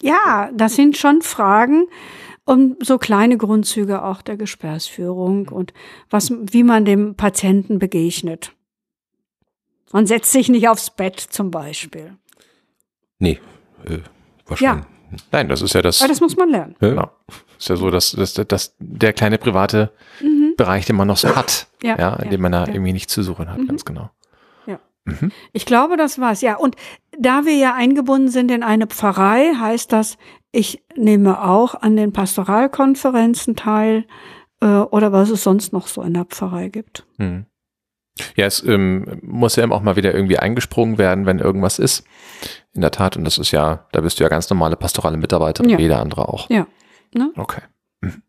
S3: Ja, das sind schon Fragen und so kleine Grundzüge auch der Gesperrsführung und was, wie man dem Patienten begegnet. Man setzt sich nicht aufs Bett zum Beispiel.
S1: Nee, äh, wahrscheinlich.
S2: Nein, das ist ja das.
S3: Aber das muss man lernen.
S1: Ja.
S2: Genau. Ist ja so, dass, dass, dass der kleine private Bereich, den man noch so hat,
S3: Mhm. Ja,
S2: ja, in
S3: ja,
S2: dem man da
S3: ja. Mhm.
S2: irgendwie nichts zu suchen hat, ganz genau.
S3: Ich glaube, das war's. Ja, und da wir ja eingebunden sind in eine Pfarrei, heißt das, ich nehme auch an den Pastoralkonferenzen teil äh, oder was es sonst noch so in der Pfarrei gibt.
S2: Hm. Ja, es ähm, muss ja immer auch mal wieder irgendwie eingesprungen werden, wenn irgendwas ist. In der Tat, und das ist ja, da bist du ja ganz normale pastorale Mitarbeiterin,
S3: Ja.
S2: jeder andere auch.
S3: Ja. Ne?
S2: Okay. Mhm.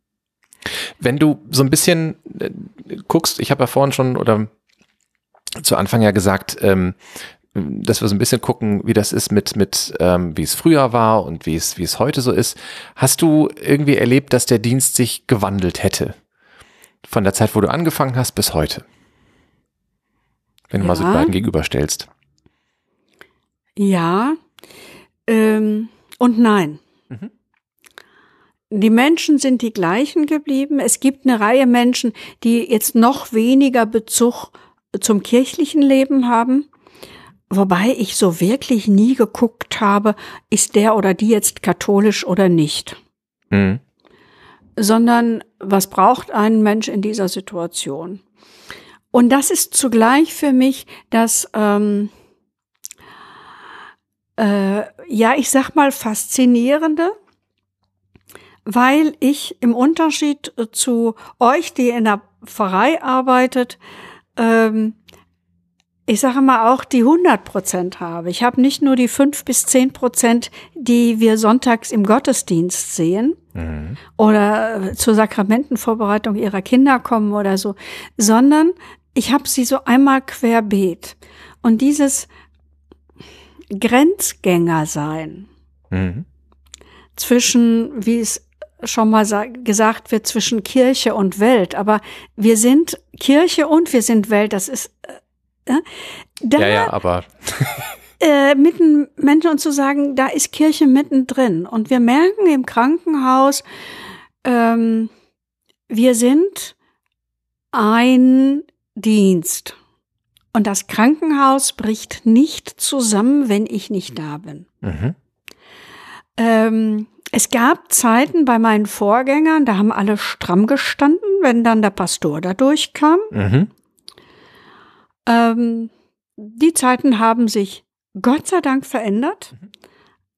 S2: Wenn du so ein bisschen äh, guckst, ich habe ja vorhin schon oder zu Anfang ja gesagt, ähm, dass wir so ein bisschen gucken, wie das ist mit, mit ähm, wie es früher war und wie es, wie es heute so ist. Hast du irgendwie erlebt, dass der Dienst sich gewandelt hätte? Von der Zeit, wo du angefangen hast, bis heute? Wenn du mal so die
S3: Ja.
S2: beiden gegenüberstellst.
S3: Ja ähm, und nein. Mhm. Die Menschen sind die gleichen geblieben. Es gibt eine Reihe Menschen, die jetzt noch weniger Bezug zum kirchlichen Leben haben. Wobei ich so wirklich nie geguckt habe, ist der oder die jetzt katholisch oder nicht. Mhm. Sondern was braucht ein Mensch in dieser Situation? Und das ist zugleich für mich das, ähm, äh, ja, ich sag mal, faszinierende, weil ich im Unterschied zu euch, die in der Pfarrei arbeitet, ähm, ich sage mal auch die 100 Prozent habe. Ich habe nicht nur die fünf bis zehn Prozent, die wir sonntags im Gottesdienst sehen mhm. oder zur Sakramentenvorbereitung ihrer Kinder kommen oder so, sondern ich habe sie so einmal querbeet. Und dieses Grenzgänger sein mhm. zwischen, wie es schon mal gesagt wird, zwischen Kirche und Welt. Aber wir sind Kirche und wir sind Welt. Das ist
S2: äh, da, ja, ja, aber
S3: äh, mitten Menschen und zu sagen, da ist Kirche mittendrin. Und wir merken im Krankenhaus, ähm, wir sind ein Dienst. Und das Krankenhaus bricht nicht zusammen, wenn ich nicht da bin. Mhm. Ähm, es gab Zeiten bei meinen Vorgängern, da haben alle stramm gestanden, wenn dann der Pastor da durchkam. Mhm. Ähm, die Zeiten haben sich Gott sei Dank verändert, mhm.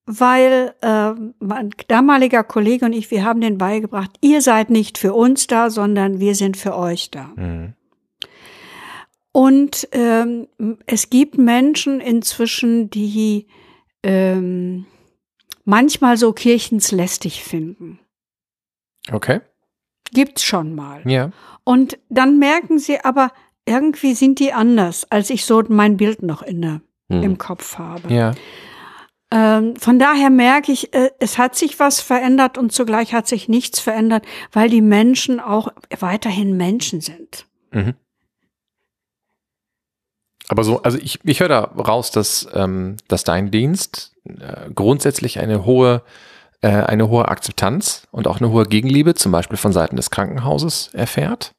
S3: weil äh, mein damaliger Kollege und ich, wir haben den beigebracht, ihr seid nicht für uns da, sondern wir sind für euch da. Mhm. Und ähm, es gibt Menschen inzwischen, die ähm, manchmal so kirchenslästig finden.
S2: Okay.
S3: Gibt's schon mal.
S2: Ja.
S3: Und dann merken sie aber, irgendwie sind die anders, als ich so mein Bild noch inne hm. im Kopf habe.
S2: Ja.
S3: Ähm, von daher merke ich, äh, es hat sich was verändert und zugleich hat sich nichts verändert, weil die Menschen auch weiterhin Menschen sind. Mhm.
S2: Aber so, also ich, ich höre da raus, dass, ähm, dass dein Dienst äh, grundsätzlich eine hohe, äh, eine hohe Akzeptanz und auch eine hohe Gegenliebe, zum Beispiel von Seiten des Krankenhauses, erfährt.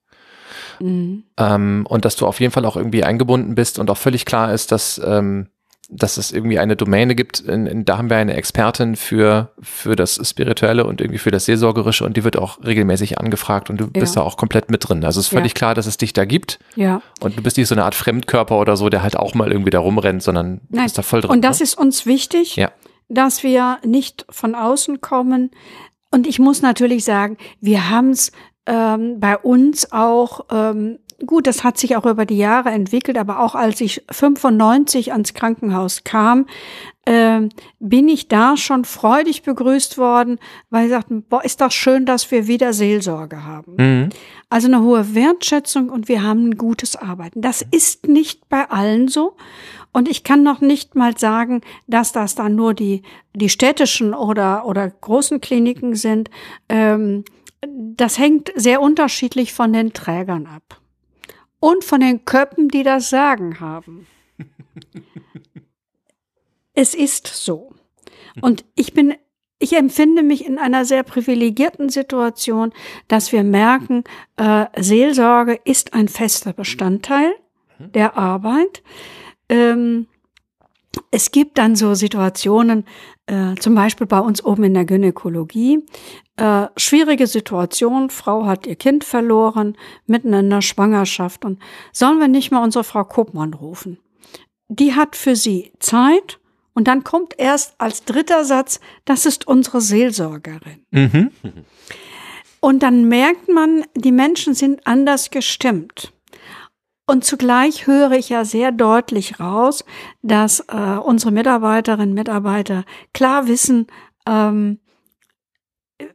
S2: Mhm. Ähm, und dass du auf jeden Fall auch irgendwie eingebunden bist und auch völlig klar ist, dass ähm, dass es irgendwie eine Domäne gibt, in, in, da haben wir eine Expertin für, für das Spirituelle und irgendwie für das Seelsorgerische und die wird auch regelmäßig angefragt und du ja. bist da auch komplett mit drin. Also es ist völlig ja. klar, dass es dich da gibt.
S3: Ja.
S2: Und du bist nicht so eine Art Fremdkörper oder so, der halt auch mal irgendwie da rumrennt, sondern
S3: Nein.
S2: bist da voll drin.
S3: Und das ne? ist uns wichtig,
S2: ja.
S3: dass wir nicht von außen kommen. Und ich muss natürlich sagen, wir haben es ähm, bei uns auch ähm, gut, das hat sich auch über die Jahre entwickelt, aber auch als ich 95 ans Krankenhaus kam, äh, bin ich da schon freudig begrüßt worden, weil sie sagten, boah, ist doch schön, dass wir wieder Seelsorge haben. Mhm. Also eine hohe Wertschätzung und wir haben ein gutes Arbeiten. Das ist nicht bei allen so. Und ich kann noch nicht mal sagen, dass das dann nur die, die städtischen oder, oder großen Kliniken sind. Ähm, das hängt sehr unterschiedlich von den Trägern ab und von den Köppen, die das Sagen haben. es ist so. Und ich bin, ich empfinde mich in einer sehr privilegierten Situation, dass wir merken, äh, Seelsorge ist ein fester Bestandteil der Arbeit. Ähm, es gibt dann so Situationen, äh, zum Beispiel bei uns oben in der Gynäkologie, äh, schwierige Situation, Frau hat ihr Kind verloren, mitten in der Schwangerschaft und sollen wir nicht mal unsere Frau Kopmann rufen? Die hat für sie Zeit und dann kommt erst als dritter Satz, das ist unsere Seelsorgerin. Mhm. Und dann merkt man, die Menschen sind anders gestimmt. Und zugleich höre ich ja sehr deutlich raus, dass äh, unsere Mitarbeiterinnen und Mitarbeiter klar wissen, ähm,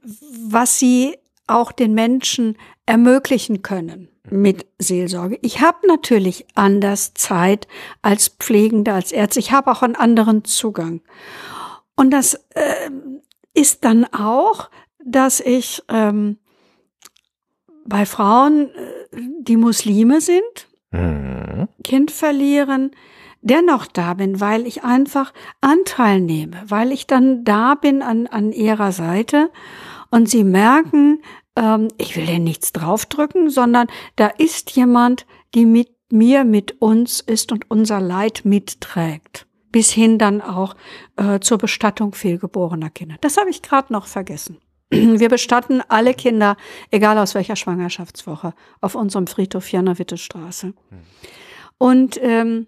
S3: was sie auch den Menschen ermöglichen können mit Seelsorge. Ich habe natürlich anders Zeit als Pflegende, als Ärzte. Ich habe auch einen anderen Zugang. Und das äh, ist dann auch, dass ich ähm, bei Frauen, äh, die Muslime sind, mhm. Kind verlieren, dennoch da bin, weil ich einfach Anteil nehme, weil ich dann da bin an, an ihrer Seite und sie merken, ähm, ich will denen nichts draufdrücken, sondern da ist jemand, die mit mir, mit uns ist und unser Leid mitträgt. Bis hin dann auch äh, zur Bestattung fehlgeborener Kinder. Das habe ich gerade noch vergessen. Wir bestatten alle Kinder, egal aus welcher Schwangerschaftswoche, auf unserem Friedhof Janowittestraße. Hm. Und ähm,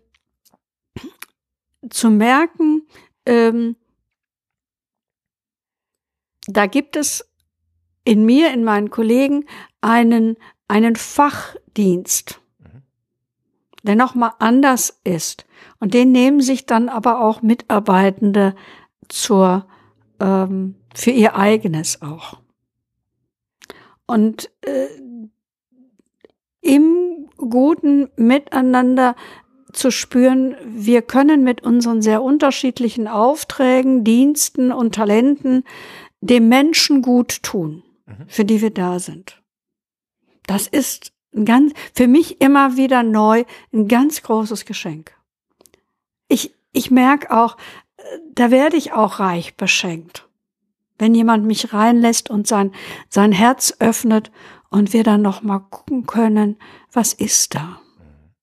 S3: zu merken, ähm, da gibt es in mir, in meinen Kollegen einen, einen Fachdienst, mhm. der nochmal anders ist. Und den nehmen sich dann aber auch Mitarbeitende zur, ähm, für ihr eigenes auch. Und äh, im guten Miteinander zu spüren, wir können mit unseren sehr unterschiedlichen Aufträgen, Diensten und Talenten dem Menschen gut tun, mhm. für die wir da sind. Das ist ein ganz, für mich immer wieder neu, ein ganz großes Geschenk. Ich, ich merke auch, da werde ich auch reich beschenkt. Wenn jemand mich reinlässt und sein, sein Herz öffnet und wir dann noch mal gucken können, was ist da?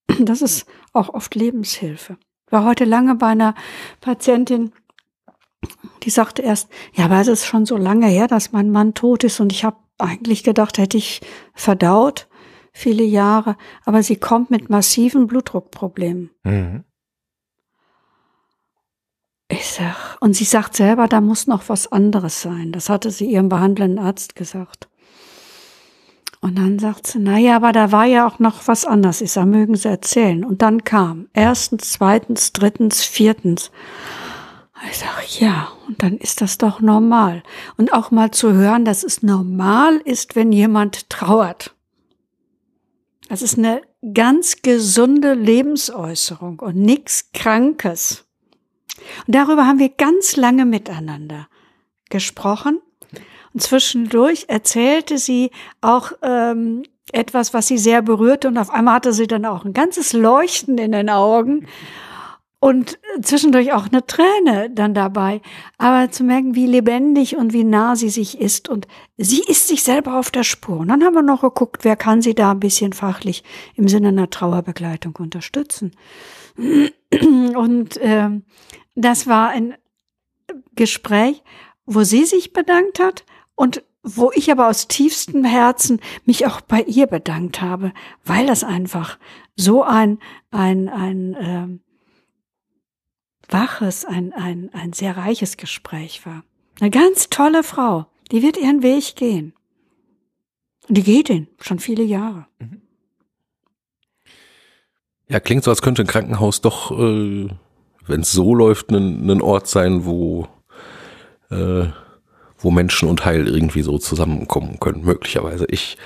S3: Mhm. Das ist auch oft Lebenshilfe. Ich war heute lange bei einer Patientin, die sagte erst, ja, aber es ist schon so lange her, dass mein Mann tot ist und ich habe eigentlich gedacht, hätte ich verdaut viele Jahre, aber sie kommt mit massiven Blutdruckproblemen. Mhm. Ich sag, und sie sagt selber, da muss noch was anderes sein. Das hatte sie ihrem behandelnden Arzt gesagt. Und dann sagt sie, na ja, aber da war ja auch noch was anderes. Ich sag, mögen Sie erzählen. Und dann kam erstens, zweitens, drittens, viertens. Ich sag, ja, und dann ist das doch normal. Und auch mal zu hören, dass es normal ist, wenn jemand trauert. Das ist eine ganz gesunde Lebensäußerung und nichts Krankes. Und darüber haben wir ganz lange miteinander gesprochen. Und zwischendurch erzählte sie auch ähm, etwas, was sie sehr berührte. Und auf einmal hatte sie dann auch ein ganzes Leuchten in den Augen und zwischendurch auch eine Träne dann dabei. Aber zu merken, wie lebendig und wie nah sie sich ist. Und sie ist sich selber auf der Spur. Und dann haben wir noch geguckt, wer kann sie da ein bisschen fachlich im Sinne einer Trauerbegleitung unterstützen. Und äh, das war ein Gespräch, wo sie sich bedankt hat und wo ich aber aus tiefstem Herzen mich auch bei ihr bedankt habe, weil das einfach so ein, ein, ein äh, waches, ein, ein, ein sehr reiches Gespräch war. Eine ganz tolle Frau, die wird ihren Weg gehen. Und die geht ihn schon viele Jahre.
S1: Ja, klingt so, als könnte ein Krankenhaus doch, äh, wenn es so läuft, ein, ein Ort sein, wo äh, wo Menschen und Heil irgendwie so zusammenkommen können, möglicherweise. Ich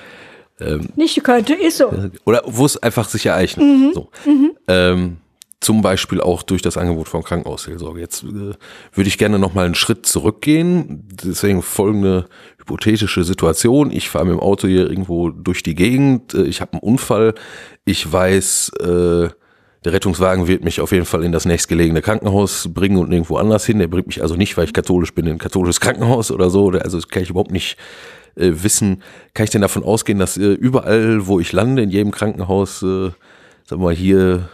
S3: ähm, nicht könnte, ist so.
S1: Oder wo es einfach sich ereignet. Mhm. So. Mhm. Ähm, zum Beispiel auch durch das Angebot von Krankenhausseelsorge. Jetzt äh, würde ich gerne noch mal einen Schritt zurückgehen. Deswegen folgende hypothetische Situation. Ich fahre mit dem Auto hier irgendwo durch die Gegend. Äh, ich habe einen Unfall. Ich weiß, äh, der Rettungswagen wird mich auf jeden Fall in das nächstgelegene Krankenhaus bringen und nirgendwo anders hin. Der bringt mich also nicht, weil ich katholisch bin, in ein katholisches Krankenhaus oder so. Also das kann ich überhaupt nicht äh, wissen. Kann ich denn davon ausgehen, dass äh, überall, wo ich lande, in jedem Krankenhaus, sagen wir mal hier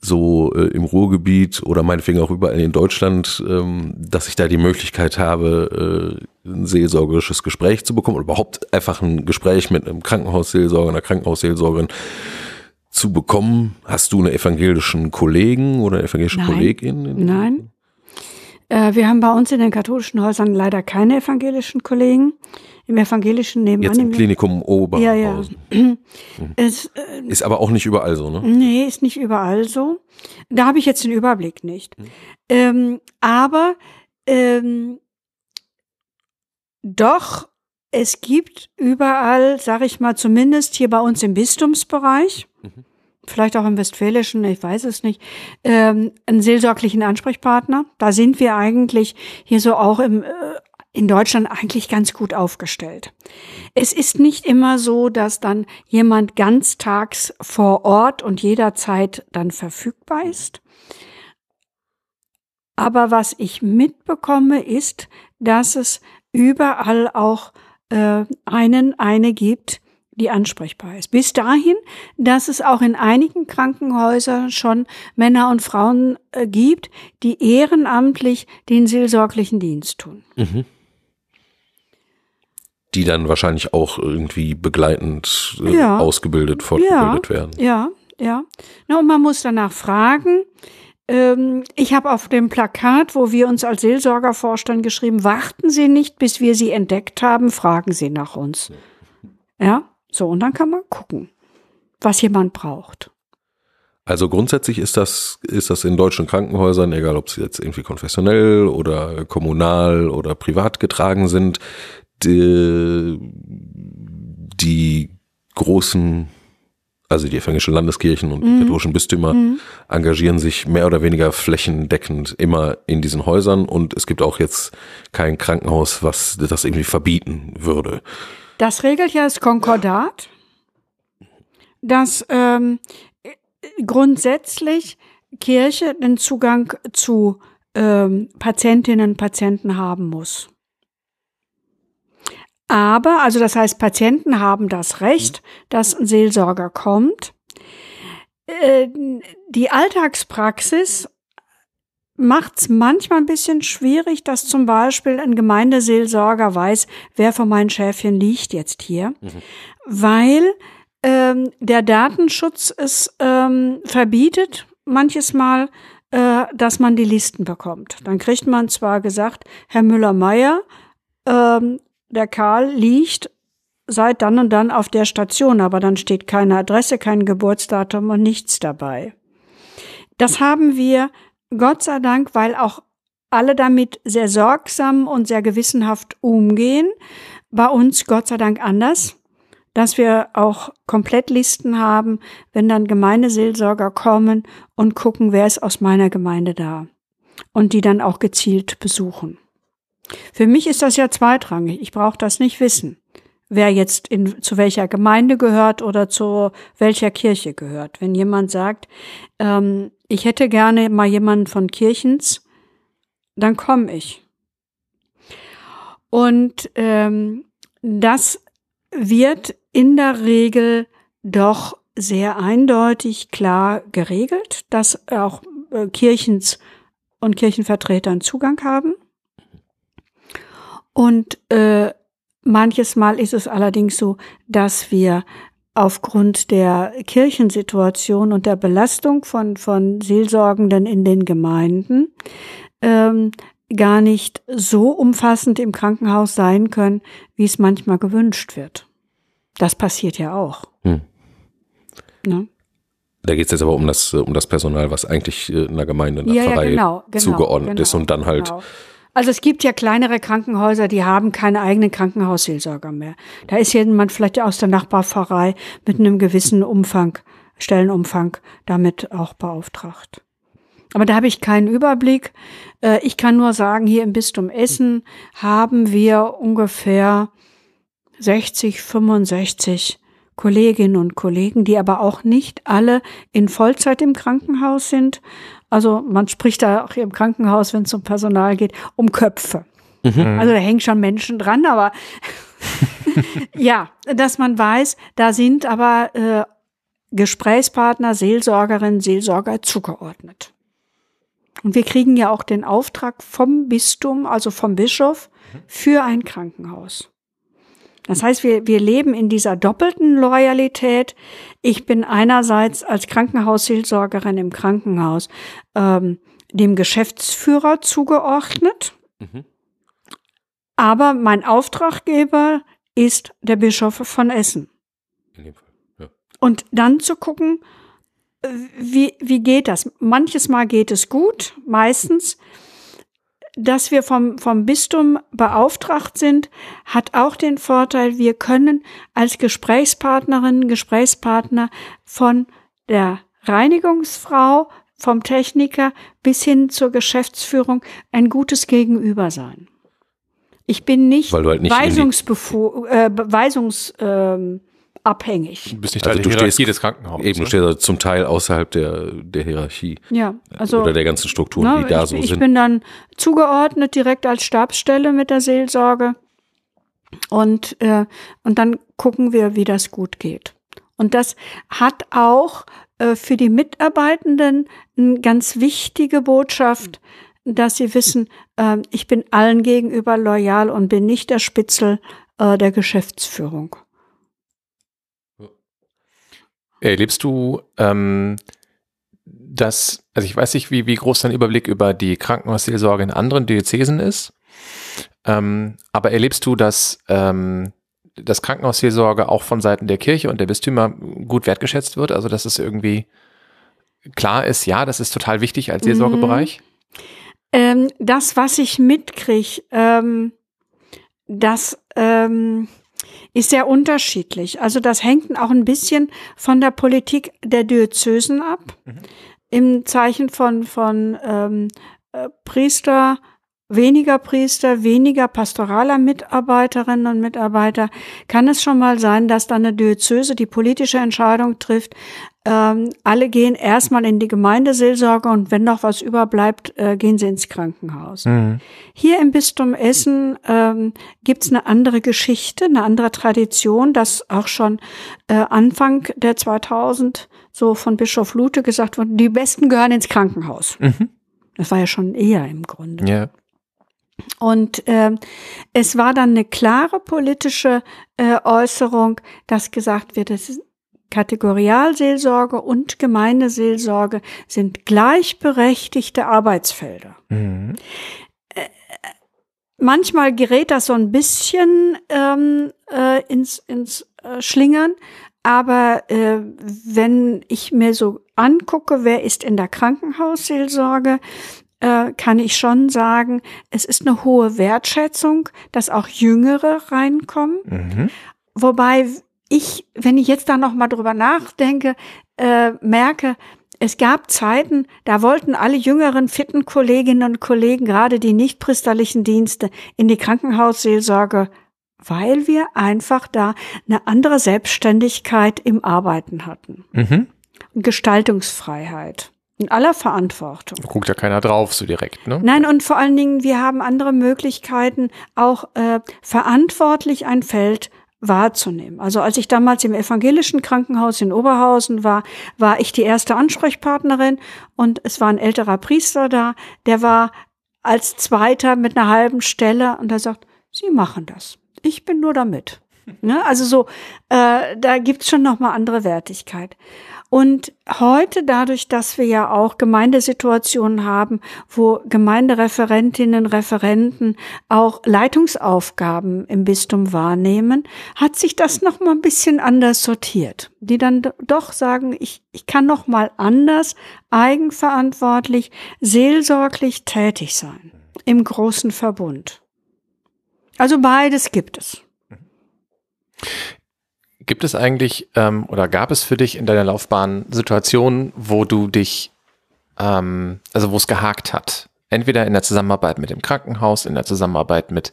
S1: so äh, im Ruhrgebiet oder meinetwegen auch überall in Deutschland, ähm, dass ich da die Möglichkeit habe, äh, ein seelsorgerisches Gespräch zu bekommen oder überhaupt einfach ein Gespräch mit einem Krankenhausseelsorger, einer Krankenhausseelsorgerin zu bekommen? Hast du einen evangelischen Kollegen oder eine evangelische. Kollegin?
S3: Nein. Äh, wir haben bei uns in den katholischen Häusern leider keine evangelischen Kollegen. Im evangelischen nebenan.
S1: Jetzt im Klinikum Oberhausen.
S3: Ja, ja. Es,
S1: äh, ist aber auch nicht überall so, ne?
S3: Nee, ist nicht überall so. Da habe ich jetzt den Überblick nicht. Mhm. Ähm, aber ähm, doch, es gibt überall, sage ich mal, zumindest hier bei uns im Bistumsbereich, mhm. Vielleicht auch im Westfälischen, ich weiß es nicht, ähm, einen seelsorglichen Ansprechpartner. Da sind wir eigentlich hier so auch im, äh, in Deutschland eigentlich ganz gut aufgestellt. Es ist nicht immer so, dass dann jemand ganztags vor Ort und jederzeit dann verfügbar ist. Aber was ich mitbekomme, ist, dass es überall auch äh, einen, eine gibt, die ansprechbar ist. Bis dahin, dass es auch in einigen Krankenhäusern schon Männer und Frauen äh, gibt, die ehrenamtlich den seelsorglichen Dienst tun. Mhm.
S1: Die dann wahrscheinlich auch irgendwie begleitend äh, ja. ausgebildet, fortgebildet
S3: ja,
S1: werden.
S3: Ja, ja. Na, und man muss danach fragen. Ähm, ich habe auf dem Plakat, wo wir uns als Seelsorger vorstellen, geschrieben, warten Sie nicht, bis wir Sie entdeckt haben, fragen Sie nach uns. Ja, so, und dann kann man gucken, was jemand braucht.
S1: Also grundsätzlich ist das, ist das in deutschen Krankenhäusern, egal ob sie jetzt irgendwie konfessionell oder kommunal oder privat getragen sind, die, die großen, also die evangelischen Landeskirchen und mhm. die katholischen Bistümer mhm. engagieren sich mehr oder weniger flächendeckend immer in diesen Häusern und es gibt auch jetzt kein Krankenhaus, was das irgendwie verbieten würde.
S3: Das regelt ja das Konkordat, dass ähm, grundsätzlich Kirche den Zugang zu ähm, Patientinnen und Patienten haben muss. Aber, also das heißt, Patienten haben das Recht, dass ein Seelsorger kommt. Äh, die Alltagspraxis macht es manchmal ein bisschen schwierig, dass zum Beispiel ein Gemeindeseelsorger weiß, wer von meinen Schäfchen liegt jetzt hier, mhm. weil ähm, der Datenschutz es ähm, verbietet, manches Mal, äh, dass man die Listen bekommt. Dann kriegt man zwar gesagt, Herr Müller-Meyer, ähm, der Karl liegt seit dann und dann auf der Station, aber dann steht keine Adresse, kein Geburtsdatum und nichts dabei. Das haben wir Gott sei Dank, weil auch alle damit sehr sorgsam und sehr gewissenhaft umgehen. Bei uns Gott sei Dank anders, dass wir auch Komplettlisten haben, wenn dann Gemeindeseelsorger kommen und gucken, wer ist aus meiner Gemeinde da und die dann auch gezielt besuchen. Für mich ist das ja zweitrangig. Ich brauche das nicht wissen, wer jetzt in, zu welcher Gemeinde gehört oder zu welcher Kirche gehört. Wenn jemand sagt, ähm, ich hätte gerne mal jemanden von Kirchens, dann komme ich. Und ähm, das wird in der Regel doch sehr eindeutig klar geregelt, dass auch äh, Kirchens und Kirchenvertretern Zugang haben. Und äh, manches Mal ist es allerdings so, dass wir aufgrund der Kirchensituation und der Belastung von, von Seelsorgenden in den Gemeinden ähm, gar nicht so umfassend im Krankenhaus sein können, wie es manchmal gewünscht wird. Das passiert ja auch. Hm.
S1: Ne? Da geht es jetzt aber um das, um das Personal, was eigentlich in der Gemeinde, in der ja, Pfarrei ja, genau, genau, zugeordnet genau, ist und dann halt genau.
S3: Also es gibt ja kleinere Krankenhäuser, die haben keine eigenen Krankenhausseelsorger mehr. Da ist jemand vielleicht aus der Nachbarpfarrei mit einem gewissen Umfang, Stellenumfang damit auch beauftragt. Aber da habe ich keinen Überblick. Äh, ich kann nur sagen, hier im Bistum Essen haben wir ungefähr 60, 65 Kolleginnen und Kollegen, die aber auch nicht alle in Vollzeit im Krankenhaus sind, also man spricht da auch hier im Krankenhaus, wenn es um Personal geht, um Köpfe. Mhm. Also da hängen schon Menschen dran, aber ja, dass man weiß, da sind aber äh, Gesprächspartner, Seelsorgerinnen, Seelsorger zugeordnet. Und wir kriegen ja auch den Auftrag vom Bistum, also vom Bischof, für ein Krankenhaus. Das heißt, wir, wir leben in dieser doppelten Loyalität. Ich bin einerseits als Krankenhausseelsorgerin im Krankenhaus ähm, dem Geschäftsführer zugeordnet, mhm. aber mein Auftraggeber ist der Bischof von Essen. Ja. Und dann zu gucken, wie, wie geht das? Manches Mal geht es gut, meistens dass wir vom, vom Bistum beauftragt sind, hat auch den Vorteil, wir können als Gesprächspartnerin, Gesprächspartner von der Reinigungsfrau, vom Techniker bis hin zur Geschäftsführung ein gutes Gegenüber sein. Ich bin nicht,
S1: halt nicht
S3: weisungsbefu äh, weisungs, ähm, abhängig.
S2: Du bist nicht
S1: Also
S2: Teil
S1: du
S2: der
S1: stehst
S2: Hierarchie des Krankenhauses.
S1: Eben, du
S2: ne?
S1: stehst also zum Teil außerhalb der, der Hierarchie
S3: Ja, also
S1: oder der ganzen Strukturen,
S3: ne,
S1: die da
S3: ich,
S1: so
S3: ich
S1: sind.
S3: bin dann zugeordnet direkt als Stabsstelle mit der Seelsorge und äh, und dann gucken wir, wie das gut geht. Und das hat auch äh, für die Mitarbeitenden eine ganz wichtige Botschaft, dass sie wissen, äh, ich bin allen gegenüber loyal und bin nicht der Spitzel äh, der Geschäftsführung.
S2: Erlebst du ähm, das, also ich weiß nicht, wie, wie groß dein Überblick über die Krankenhausseelsorge in anderen Diözesen ist, ähm, aber erlebst du, dass ähm, das Krankenhausseelsorge auch von Seiten der Kirche und der Bistümer gut wertgeschätzt wird? Also dass es irgendwie klar ist, ja, das ist total wichtig als Seelsorgebereich?
S3: Ähm, das, was ich mitkriege, ähm, das ähm, ist sehr unterschiedlich. Also das hängt auch ein bisschen von der Politik der Diözesen ab. Im Zeichen von, von ähm, äh, Priester, weniger Priester, weniger pastoraler Mitarbeiterinnen und Mitarbeiter, kann es schon mal sein, dass dann eine Diözese die politische Entscheidung trifft, ähm, alle gehen erstmal in die Gemeindeseelsorge und wenn noch was überbleibt, äh, gehen sie ins Krankenhaus.
S2: Mhm.
S3: Hier im Bistum Essen ähm, gibt's eine andere Geschichte, eine andere Tradition, dass auch schon äh, Anfang der 2000 so von Bischof Lute gesagt wurde, die Besten gehören ins Krankenhaus.
S2: Mhm.
S3: Das war ja schon eher im Grunde.
S2: Ja.
S3: Und ähm, es war dann eine klare politische äh, Äußerung, dass gesagt wird, es ist Kategorialseelsorge und Gemeindeseelsorge sind gleichberechtigte Arbeitsfelder.
S2: Mhm.
S3: Manchmal gerät das so ein bisschen ähm, äh, ins, ins äh, Schlingern, aber äh, wenn ich mir so angucke, wer ist in der Krankenhausseelsorge, äh, kann ich schon sagen, es ist eine hohe Wertschätzung, dass auch Jüngere reinkommen.
S2: Mhm.
S3: Wobei ich, wenn ich jetzt da noch mal drüber nachdenke, äh, merke, es gab Zeiten, da wollten alle jüngeren, fitten Kolleginnen und Kollegen, gerade die nichtpriesterlichen Dienste, in die Krankenhausseelsorge, weil wir einfach da eine andere Selbstständigkeit im Arbeiten hatten.
S2: Mhm.
S3: Gestaltungsfreiheit. In aller Verantwortung.
S2: Da guckt ja keiner drauf so direkt, ne?
S3: Nein, und vor allen Dingen, wir haben andere Möglichkeiten, auch äh, verantwortlich ein Feld wahrzunehmen. Also als ich damals im evangelischen Krankenhaus in Oberhausen war, war ich die erste Ansprechpartnerin und es war ein älterer Priester da, der war als Zweiter mit einer halben Stelle und er sagt, Sie machen das. Ich bin nur damit. Ne? Also so, äh, da gibt's schon noch mal andere Wertigkeit. Und heute, dadurch, dass wir ja auch Gemeindesituationen haben, wo Gemeindereferentinnen, Referenten auch Leitungsaufgaben im Bistum wahrnehmen, hat sich das noch mal ein bisschen anders sortiert. Die dann doch sagen, ich, ich kann noch mal anders, eigenverantwortlich, seelsorglich tätig sein im großen Verbund. Also beides gibt es.
S2: Gibt es eigentlich ähm, oder gab es für dich in deiner Laufbahn Situationen, wo du dich, ähm, also wo es gehakt hat? Entweder in der Zusammenarbeit mit dem Krankenhaus, in der Zusammenarbeit mit,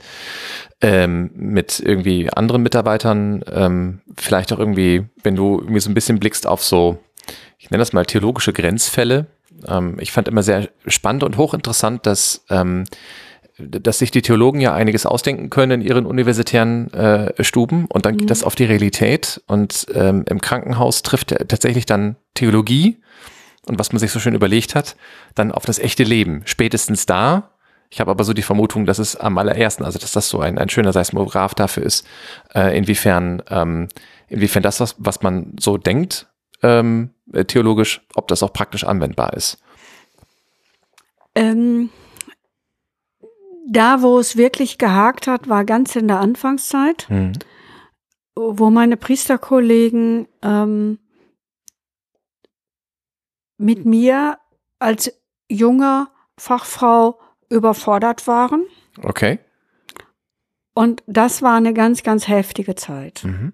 S2: ähm, mit irgendwie anderen Mitarbeitern, ähm, vielleicht auch irgendwie, wenn du irgendwie so ein bisschen blickst auf so, ich nenne das mal theologische Grenzfälle. Ähm, ich fand immer sehr spannend und hochinteressant, dass ähm, dass sich die Theologen ja einiges ausdenken können in ihren universitären äh, Stuben und dann geht das auf die Realität und ähm, im Krankenhaus trifft tatsächlich dann Theologie und was man sich so schön überlegt hat, dann auf das echte Leben. Spätestens da. Ich habe aber so die Vermutung, dass es am allerersten, also dass das so ein, ein schöner Seismograph dafür ist, äh, inwiefern, ähm, inwiefern das, was, was man so denkt, ähm, äh, theologisch, ob das auch praktisch anwendbar ist.
S3: Ähm, da, wo es wirklich gehakt hat, war ganz in der Anfangszeit,
S2: Mhm.
S3: wo meine Priesterkollegen ähm, mit mir als junger Fachfrau überfordert waren.
S2: Okay.
S3: Und das war eine ganz, ganz heftige Zeit.
S2: Mhm.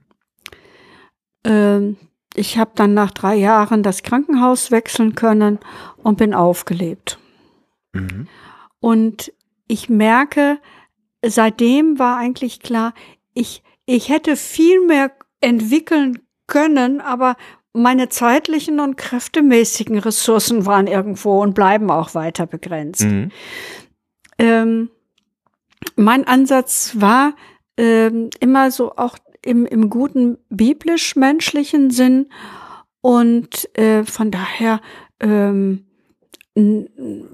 S3: Ähm, ich habe dann nach drei Jahren das Krankenhaus wechseln können und bin aufgelebt.
S2: Mhm.
S3: Und ich merke, seitdem war eigentlich klar, ich, ich hätte viel mehr entwickeln können, aber meine zeitlichen und kräftemäßigen Ressourcen waren irgendwo und bleiben auch weiter begrenzt. Mhm. Ähm, mein Ansatz war ähm, immer so auch im, im guten biblisch-menschlichen Sinn und äh, von daher ähm,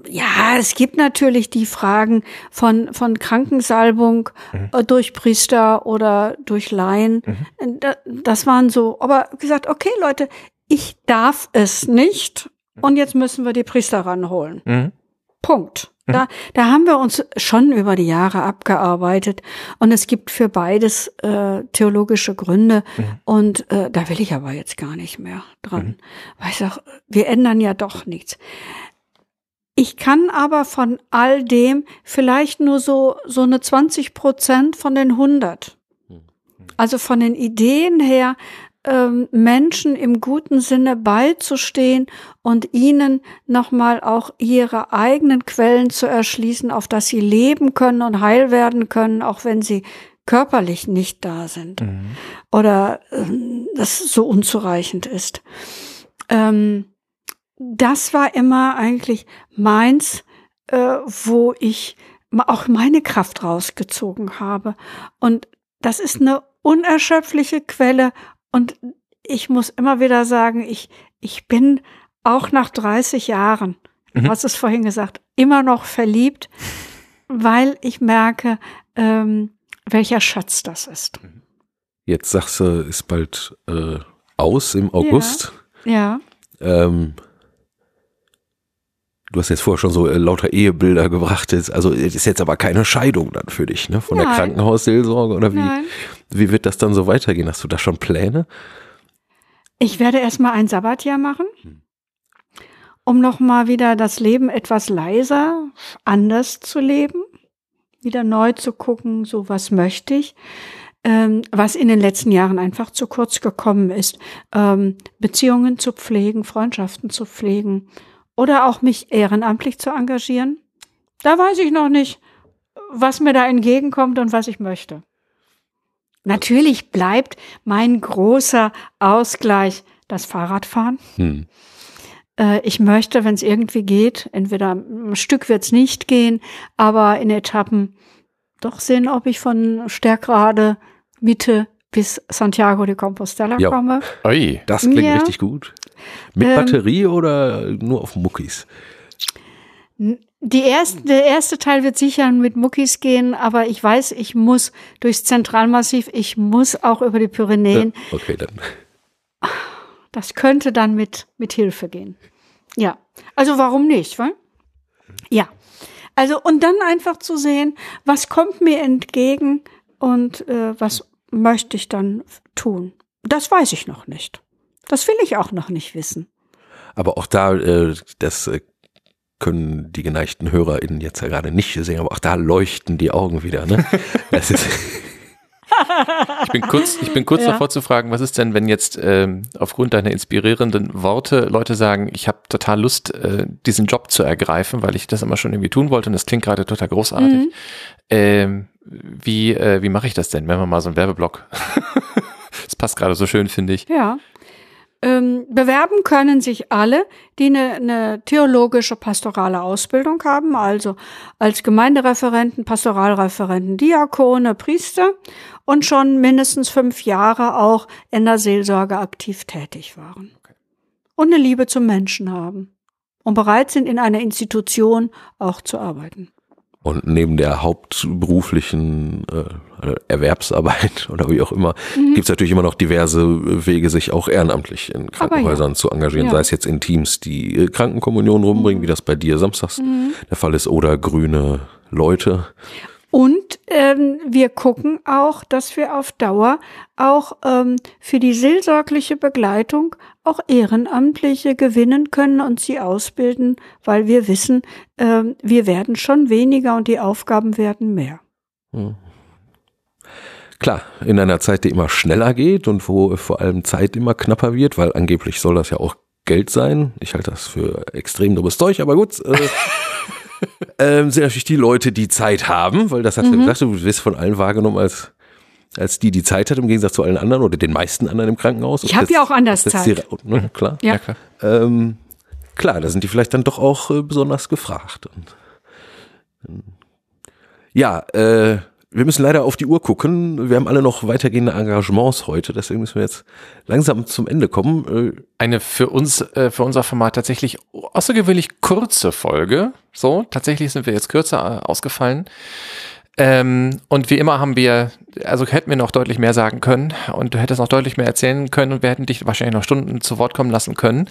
S3: ja, es gibt natürlich die Fragen von, von Krankensalbung mhm. Äh, durch Priester oder durch Laien. Mhm. Das waren so, aber gesagt, okay, Leute, ich darf es nicht und jetzt müssen wir die Priester ranholen. Mhm. Punkt. Mhm. Da, da haben wir uns schon über die Jahre abgearbeitet und es gibt für beides äh, theologische Gründe mhm. und äh, da will ich aber jetzt gar nicht mehr dran. Mhm. Weil ich sag, wir ändern ja doch nichts. Ich kann aber von all dem vielleicht nur so, so eine 20 Prozent von den 100. Also von den Ideen her, ähm, Menschen im guten Sinne beizustehen und ihnen nochmal auch ihre eigenen Quellen zu erschließen, auf dass sie leben können und heil werden können, auch wenn sie körperlich nicht da sind mhm. oder äh, das so unzureichend ist. Ähm, das war immer eigentlich meins, äh, wo ich auch meine Kraft rausgezogen habe. Und das ist eine unerschöpfliche Quelle. Und ich muss immer wieder sagen, ich, ich bin auch nach 30 Jahren, mhm. hast es vorhin gesagt, immer noch verliebt, weil ich merke, ähm, welcher Schatz das ist.
S1: Jetzt sagst du, ist bald äh, aus im August.
S3: Ja.
S1: ja. Ähm, Du hast jetzt vorher schon so äh, lauter Ehebilder gebracht. Jetzt, also es ist jetzt aber keine Scheidung dann für dich, ne? Von Nein. der Krankenhausseelsorge oder wie? Nein. Wie wird das dann so weitergehen? Hast du da schon Pläne?
S3: Ich werde erstmal ein Sabbatjahr machen, um nochmal wieder das Leben etwas leiser, anders zu leben, wieder neu zu gucken, so was möchte ich ähm, was in den letzten Jahren einfach zu kurz gekommen ist, ähm, Beziehungen zu pflegen, Freundschaften zu pflegen oder auch mich ehrenamtlich zu engagieren. Da weiß ich noch nicht, was mir da entgegenkommt und was ich möchte. Natürlich bleibt mein großer Ausgleich das Fahrradfahren. Hm. Äh, ich möchte, wenn es irgendwie geht, entweder ein Stück wird es nicht gehen, aber in Etappen doch sehen, ob ich von Stärkrade Mitte bis Santiago de Compostela ja. komme.
S1: Oi, das klingt ja. richtig gut. Mit ähm, Batterie oder nur auf Muckis?
S3: Die erste, der erste Teil wird sicher mit Muckis gehen, aber ich weiß, ich muss durchs Zentralmassiv, ich muss auch über die Pyrenäen.
S1: Ja, okay, dann.
S3: Das könnte dann mit, mit Hilfe gehen. Ja. Also warum nicht? Weil? Ja. Also und dann einfach zu sehen, was kommt mir entgegen und äh, was möchte ich dann tun? Das weiß ich noch nicht. Das will ich auch noch nicht wissen.
S1: Aber auch da, äh, das äh, können die geneigten HörerInnen jetzt ja gerade nicht sehen, aber auch da leuchten die Augen wieder. Ne?
S2: Ich bin kurz, ich bin kurz ja. davor zu fragen, was ist denn, wenn jetzt ähm, aufgrund deiner inspirierenden Worte Leute sagen, ich habe total Lust, äh, diesen Job zu ergreifen, weil ich das immer schon irgendwie tun wollte und das klingt gerade total großartig. Mhm. Ähm, wie äh, wie mache ich das denn? Wenn wir mal so einen Werbeblock. das passt gerade so schön, finde ich.
S3: Ja. Ähm, bewerben können sich alle, die eine, eine theologische pastorale Ausbildung haben, also als Gemeindereferenten, Pastoralreferenten, Diakone, Priester und schon mindestens fünf Jahre auch in der Seelsorge aktiv tätig waren. Und eine Liebe zum Menschen haben und bereit sind, in einer Institution auch zu arbeiten.
S1: Und neben der hauptberuflichen äh, Erwerbsarbeit oder wie auch immer, mhm. gibt es natürlich immer noch diverse Wege, sich auch ehrenamtlich in Krankenhäusern ja. zu engagieren, ja. sei es jetzt in Teams, die äh, Krankenkommunion rumbringen, mhm. wie das bei dir samstags mhm. der Fall ist, oder grüne Leute.
S3: Und ähm, wir gucken auch, dass wir auf Dauer auch ähm, für die seelsorgliche Begleitung auch Ehrenamtliche gewinnen können und sie ausbilden, weil wir wissen, ähm, wir werden schon weniger und die Aufgaben werden mehr. Hm.
S1: Klar, in einer Zeit, die immer schneller geht und wo vor allem Zeit immer knapper wird, weil angeblich soll das ja auch Geld sein. Ich halte das für extrem dummes Zeug, aber gut. Äh, ähm, sind natürlich die Leute, die Zeit haben, weil das hat
S3: Mhm.
S1: ja gesagt, du wirst von allen wahrgenommen als als die, die Zeit hat, im Gegensatz zu allen anderen oder den meisten anderen im Krankenhaus.
S3: Ich
S1: Und
S3: hab
S1: das-
S3: ja auch anders Zeit.
S1: Die, ne, klar.
S3: Ja.
S2: klar.
S1: Ähm, klar, da sind die vielleicht dann doch auch äh, besonders gefragt. Und, ähm, ja, äh, wir müssen leider auf die Uhr gucken. Wir haben alle noch weitergehende Engagements heute, deswegen müssen wir jetzt langsam zum Ende kommen. Äh,
S2: Eine für uns, äh, für unser Format tatsächlich außergewöhnlich kurze Folge. So, tatsächlich sind wir jetzt kürzer äh, ausgefallen. Ähm, und wie immer haben wir, also hätten wir noch deutlich mehr sagen können und du hättest noch deutlich mehr erzählen können und wir hätten dich wahrscheinlich noch Stunden zu Wort kommen lassen können.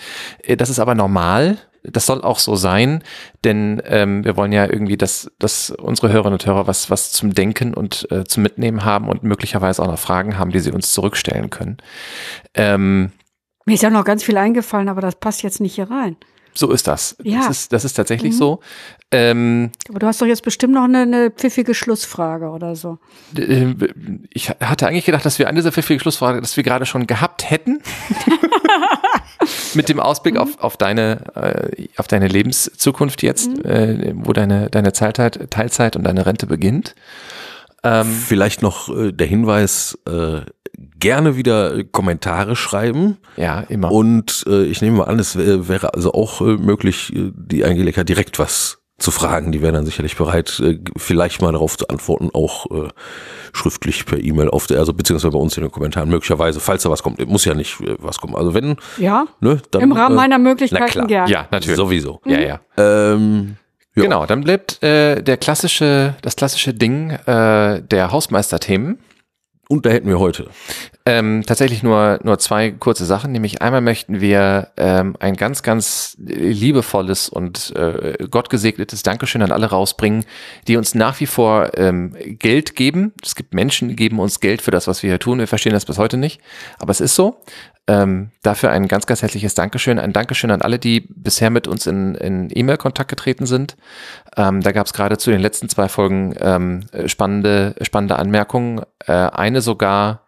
S2: Das ist aber normal. Das soll auch so sein, denn ähm, wir wollen ja irgendwie, dass, dass unsere Hörerinnen und Hörer was, was zum Denken und äh, zum Mitnehmen haben und möglicherweise auch noch Fragen haben, die sie uns zurückstellen können. Ähm,
S3: Mir ist ja noch ganz viel eingefallen, aber das passt jetzt nicht hier rein.
S2: So ist das.
S3: Ja.
S2: Das ist, das ist tatsächlich
S3: Mhm.
S2: so. Ähm,
S3: Aber du hast doch jetzt bestimmt noch eine, eine pfiffige Schlussfrage oder so.
S2: äh, ich hatte eigentlich gedacht, dass wir an dieser pfiffige Schlussfrage, dass wir gerade schon gehabt hätten. Mit dem Ausblick auf, auf deine, äh, auf deine Lebenszukunft jetzt, äh, wo deine, deine Teilzeit, Teilzeit und deine Rente beginnt. Ähm,
S1: Vielleicht noch äh, der Hinweis, äh, gerne wieder äh, Kommentare schreiben.
S2: ja, immer.
S1: Und äh, ich nehme mal an, es wär, wäre also auch äh, möglich, äh, die Angelika direkt was zu fragen. Die wäre dann sicherlich bereit, äh, vielleicht mal darauf zu antworten, auch äh, schriftlich per E-Mail auf der, also beziehungsweise bei uns in den Kommentaren möglicherweise, falls da was kommt. Muss ja nicht äh, was kommen. Also wenn,
S3: Ja,
S1: ne, dann
S3: im Rahmen
S1: äh,
S3: meiner
S1: na
S3: Möglichkeiten
S1: klar.
S3: gern.
S2: ja, natürlich.
S1: sowieso.
S2: Ja, ja.
S1: Ähm, ja.
S2: Genau, dann bleibt äh, der klassische, das klassische Ding äh, der Hausmeisterthemen.
S1: Und da hätten wir heute.
S2: Ähm, tatsächlich nur, nur zwei kurze Sachen. Nämlich einmal möchten wir ähm, ein ganz, ganz liebevolles und äh, gottgesegnetes Dankeschön an alle rausbringen, die uns nach wie vor ähm, Geld geben. Es gibt Menschen, die geben uns Geld für das, was wir hier tun. Wir verstehen das bis heute nicht. Aber es ist so. Ähm, dafür ein ganz, ganz herzliches Dankeschön. Ein Dankeschön an alle, die bisher mit uns in, in E-Mail-Kontakt getreten sind. Ähm, da gab es gerade zu den letzten zwei Folgen ähm, spannende, spannende Anmerkungen. Äh, eine sogar,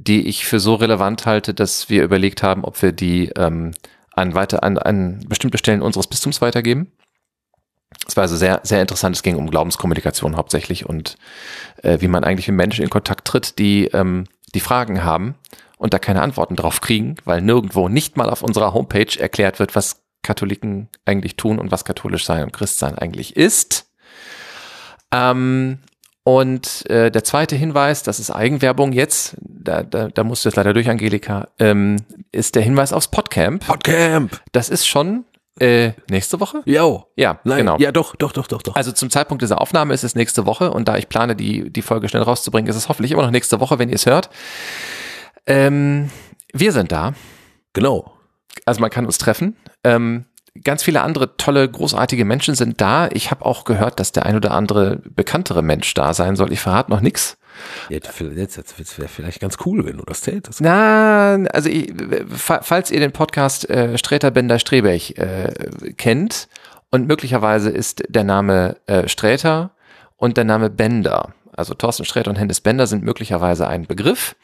S2: die ich für so relevant halte, dass wir überlegt haben, ob wir die ähm, an, weiter, an, an bestimmte Stellen unseres Bistums weitergeben. Es war also sehr, sehr interessant. Es ging um Glaubenskommunikation hauptsächlich und äh, wie man eigentlich mit Menschen in Kontakt tritt, die, ähm, die Fragen haben und da keine Antworten drauf kriegen, weil nirgendwo nicht mal auf unserer Homepage erklärt wird, was Katholiken eigentlich tun und was katholisch sein und Christsein eigentlich ist. Ähm, und äh, der zweite Hinweis, das ist Eigenwerbung jetzt, da, da, da musst du jetzt leider durch, Angelika, ähm, ist der Hinweis aufs Podcamp.
S1: Podcamp.
S2: Das ist schon äh, nächste Woche?
S1: Ja.
S2: Ja,
S1: Nein,
S2: genau.
S1: ja, doch, doch, doch, doch, doch.
S2: Also zum Zeitpunkt dieser Aufnahme ist es nächste Woche und da ich plane, die, die Folge schnell rauszubringen, ist es hoffentlich immer noch nächste Woche, wenn ihr es hört. Ähm, wir sind da.
S1: Genau.
S2: Also man kann uns treffen. Ähm, ganz viele andere tolle, großartige Menschen sind da. Ich habe auch gehört, dass der ein oder andere bekanntere Mensch da sein soll. Ich verrate noch nichts.
S1: Jetzt, jetzt, wäre vielleicht ganz cool, wenn du das tätest.
S2: Na, also ich, fa- falls ihr den Podcast äh, Sträter Bender Strebech äh, kennt und möglicherweise ist der Name äh, Sträter und der Name Bender, also Thorsten Sträter und Hennes Bender sind möglicherweise ein Begriff.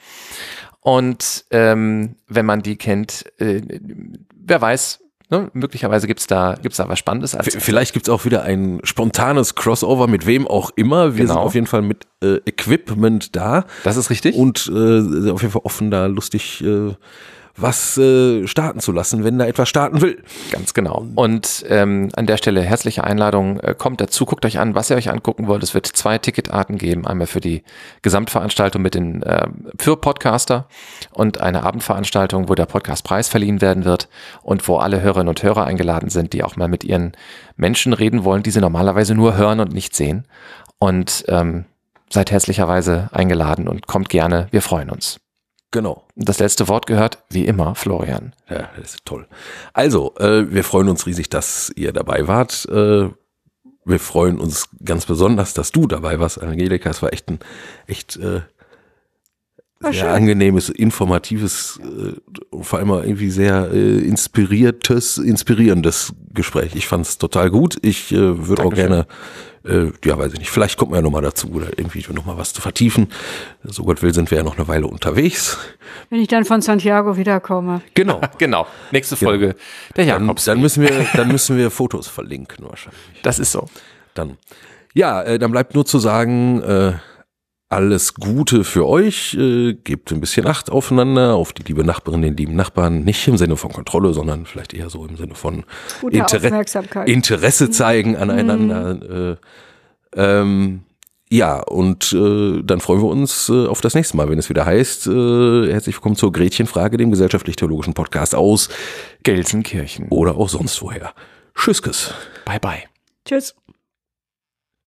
S2: Und ähm, wenn man die kennt, äh, wer weiß, ne, möglicherweise gibt's da, gibt's da was Spannendes. Als
S1: Vielleicht gibt's auch wieder ein spontanes Crossover mit wem auch immer. Wir
S2: Genau.
S1: sind auf jeden Fall mit äh, Equipment da
S2: das ist richtig.
S1: und äh, auf jeden Fall offen, da lustig äh, was äh, starten zu lassen, wenn da etwas starten will.
S2: Ganz genau. Und ähm, an der Stelle herzliche Einladung. Äh, kommt dazu, guckt euch an, was ihr euch angucken wollt. Es wird zwei Ticketarten geben. Einmal für die Gesamtveranstaltung mit den äh, für Podcaster und eine Abendveranstaltung, wo der Podcastpreis verliehen werden wird und wo alle Hörerinnen und Hörer eingeladen sind, die auch mal mit ihren Menschen reden wollen, die sie normalerweise nur hören und nicht sehen. Und ähm, seid herzlicherweise eingeladen und kommt gerne. Wir freuen uns.
S1: Genau.
S2: Das letzte Wort gehört, wie immer, Florian.
S1: Ja, das ist toll. Also, äh, wir freuen uns riesig, dass ihr dabei wart. Äh, wir freuen uns ganz besonders, dass du dabei warst, Angelika. Es war echt ein echt äh, sehr
S3: schön.
S1: angenehmes, informatives, äh, und vor allem auch irgendwie sehr äh, inspiriertes, inspirierendes Gespräch. Ich fand es total gut. Ich äh, würde auch gerne äh, ja, weiß ich nicht, vielleicht kommt man ja nochmal dazu oder irgendwie nochmal was zu vertiefen. So Gott will, sind wir ja noch eine Weile unterwegs.
S3: Wenn ich dann von Santiago wiederkomme.
S1: Genau.
S2: Genau. Nächste Folge der
S1: Dann,
S2: Jakobs.
S1: dann müssen wir, dann müssen wir Fotos verlinken wahrscheinlich.
S2: Das ist so.
S1: Dann. Ja, äh, dann bleibt nur zu sagen, äh, alles Gute für euch. Äh, gebt ein bisschen Acht aufeinander, auf die liebe Nachbarin, den lieben Nachbarn. Nicht im Sinne von Kontrolle, sondern vielleicht eher so im Sinne von
S3: Aufmerksamkeit.
S1: Interesse zeigen aneinander. Äh, ähm, ja, und äh, dann freuen wir uns äh, auf das nächste Mal, wenn es wieder heißt, äh, herzlich willkommen zur Gretchenfrage, dem gesellschaftlich-theologischen Podcast aus
S2: Gelsenkirchen.
S1: oder auch sonst woher. Tschüss, Küss.
S2: Bye bye.
S3: Tschüss.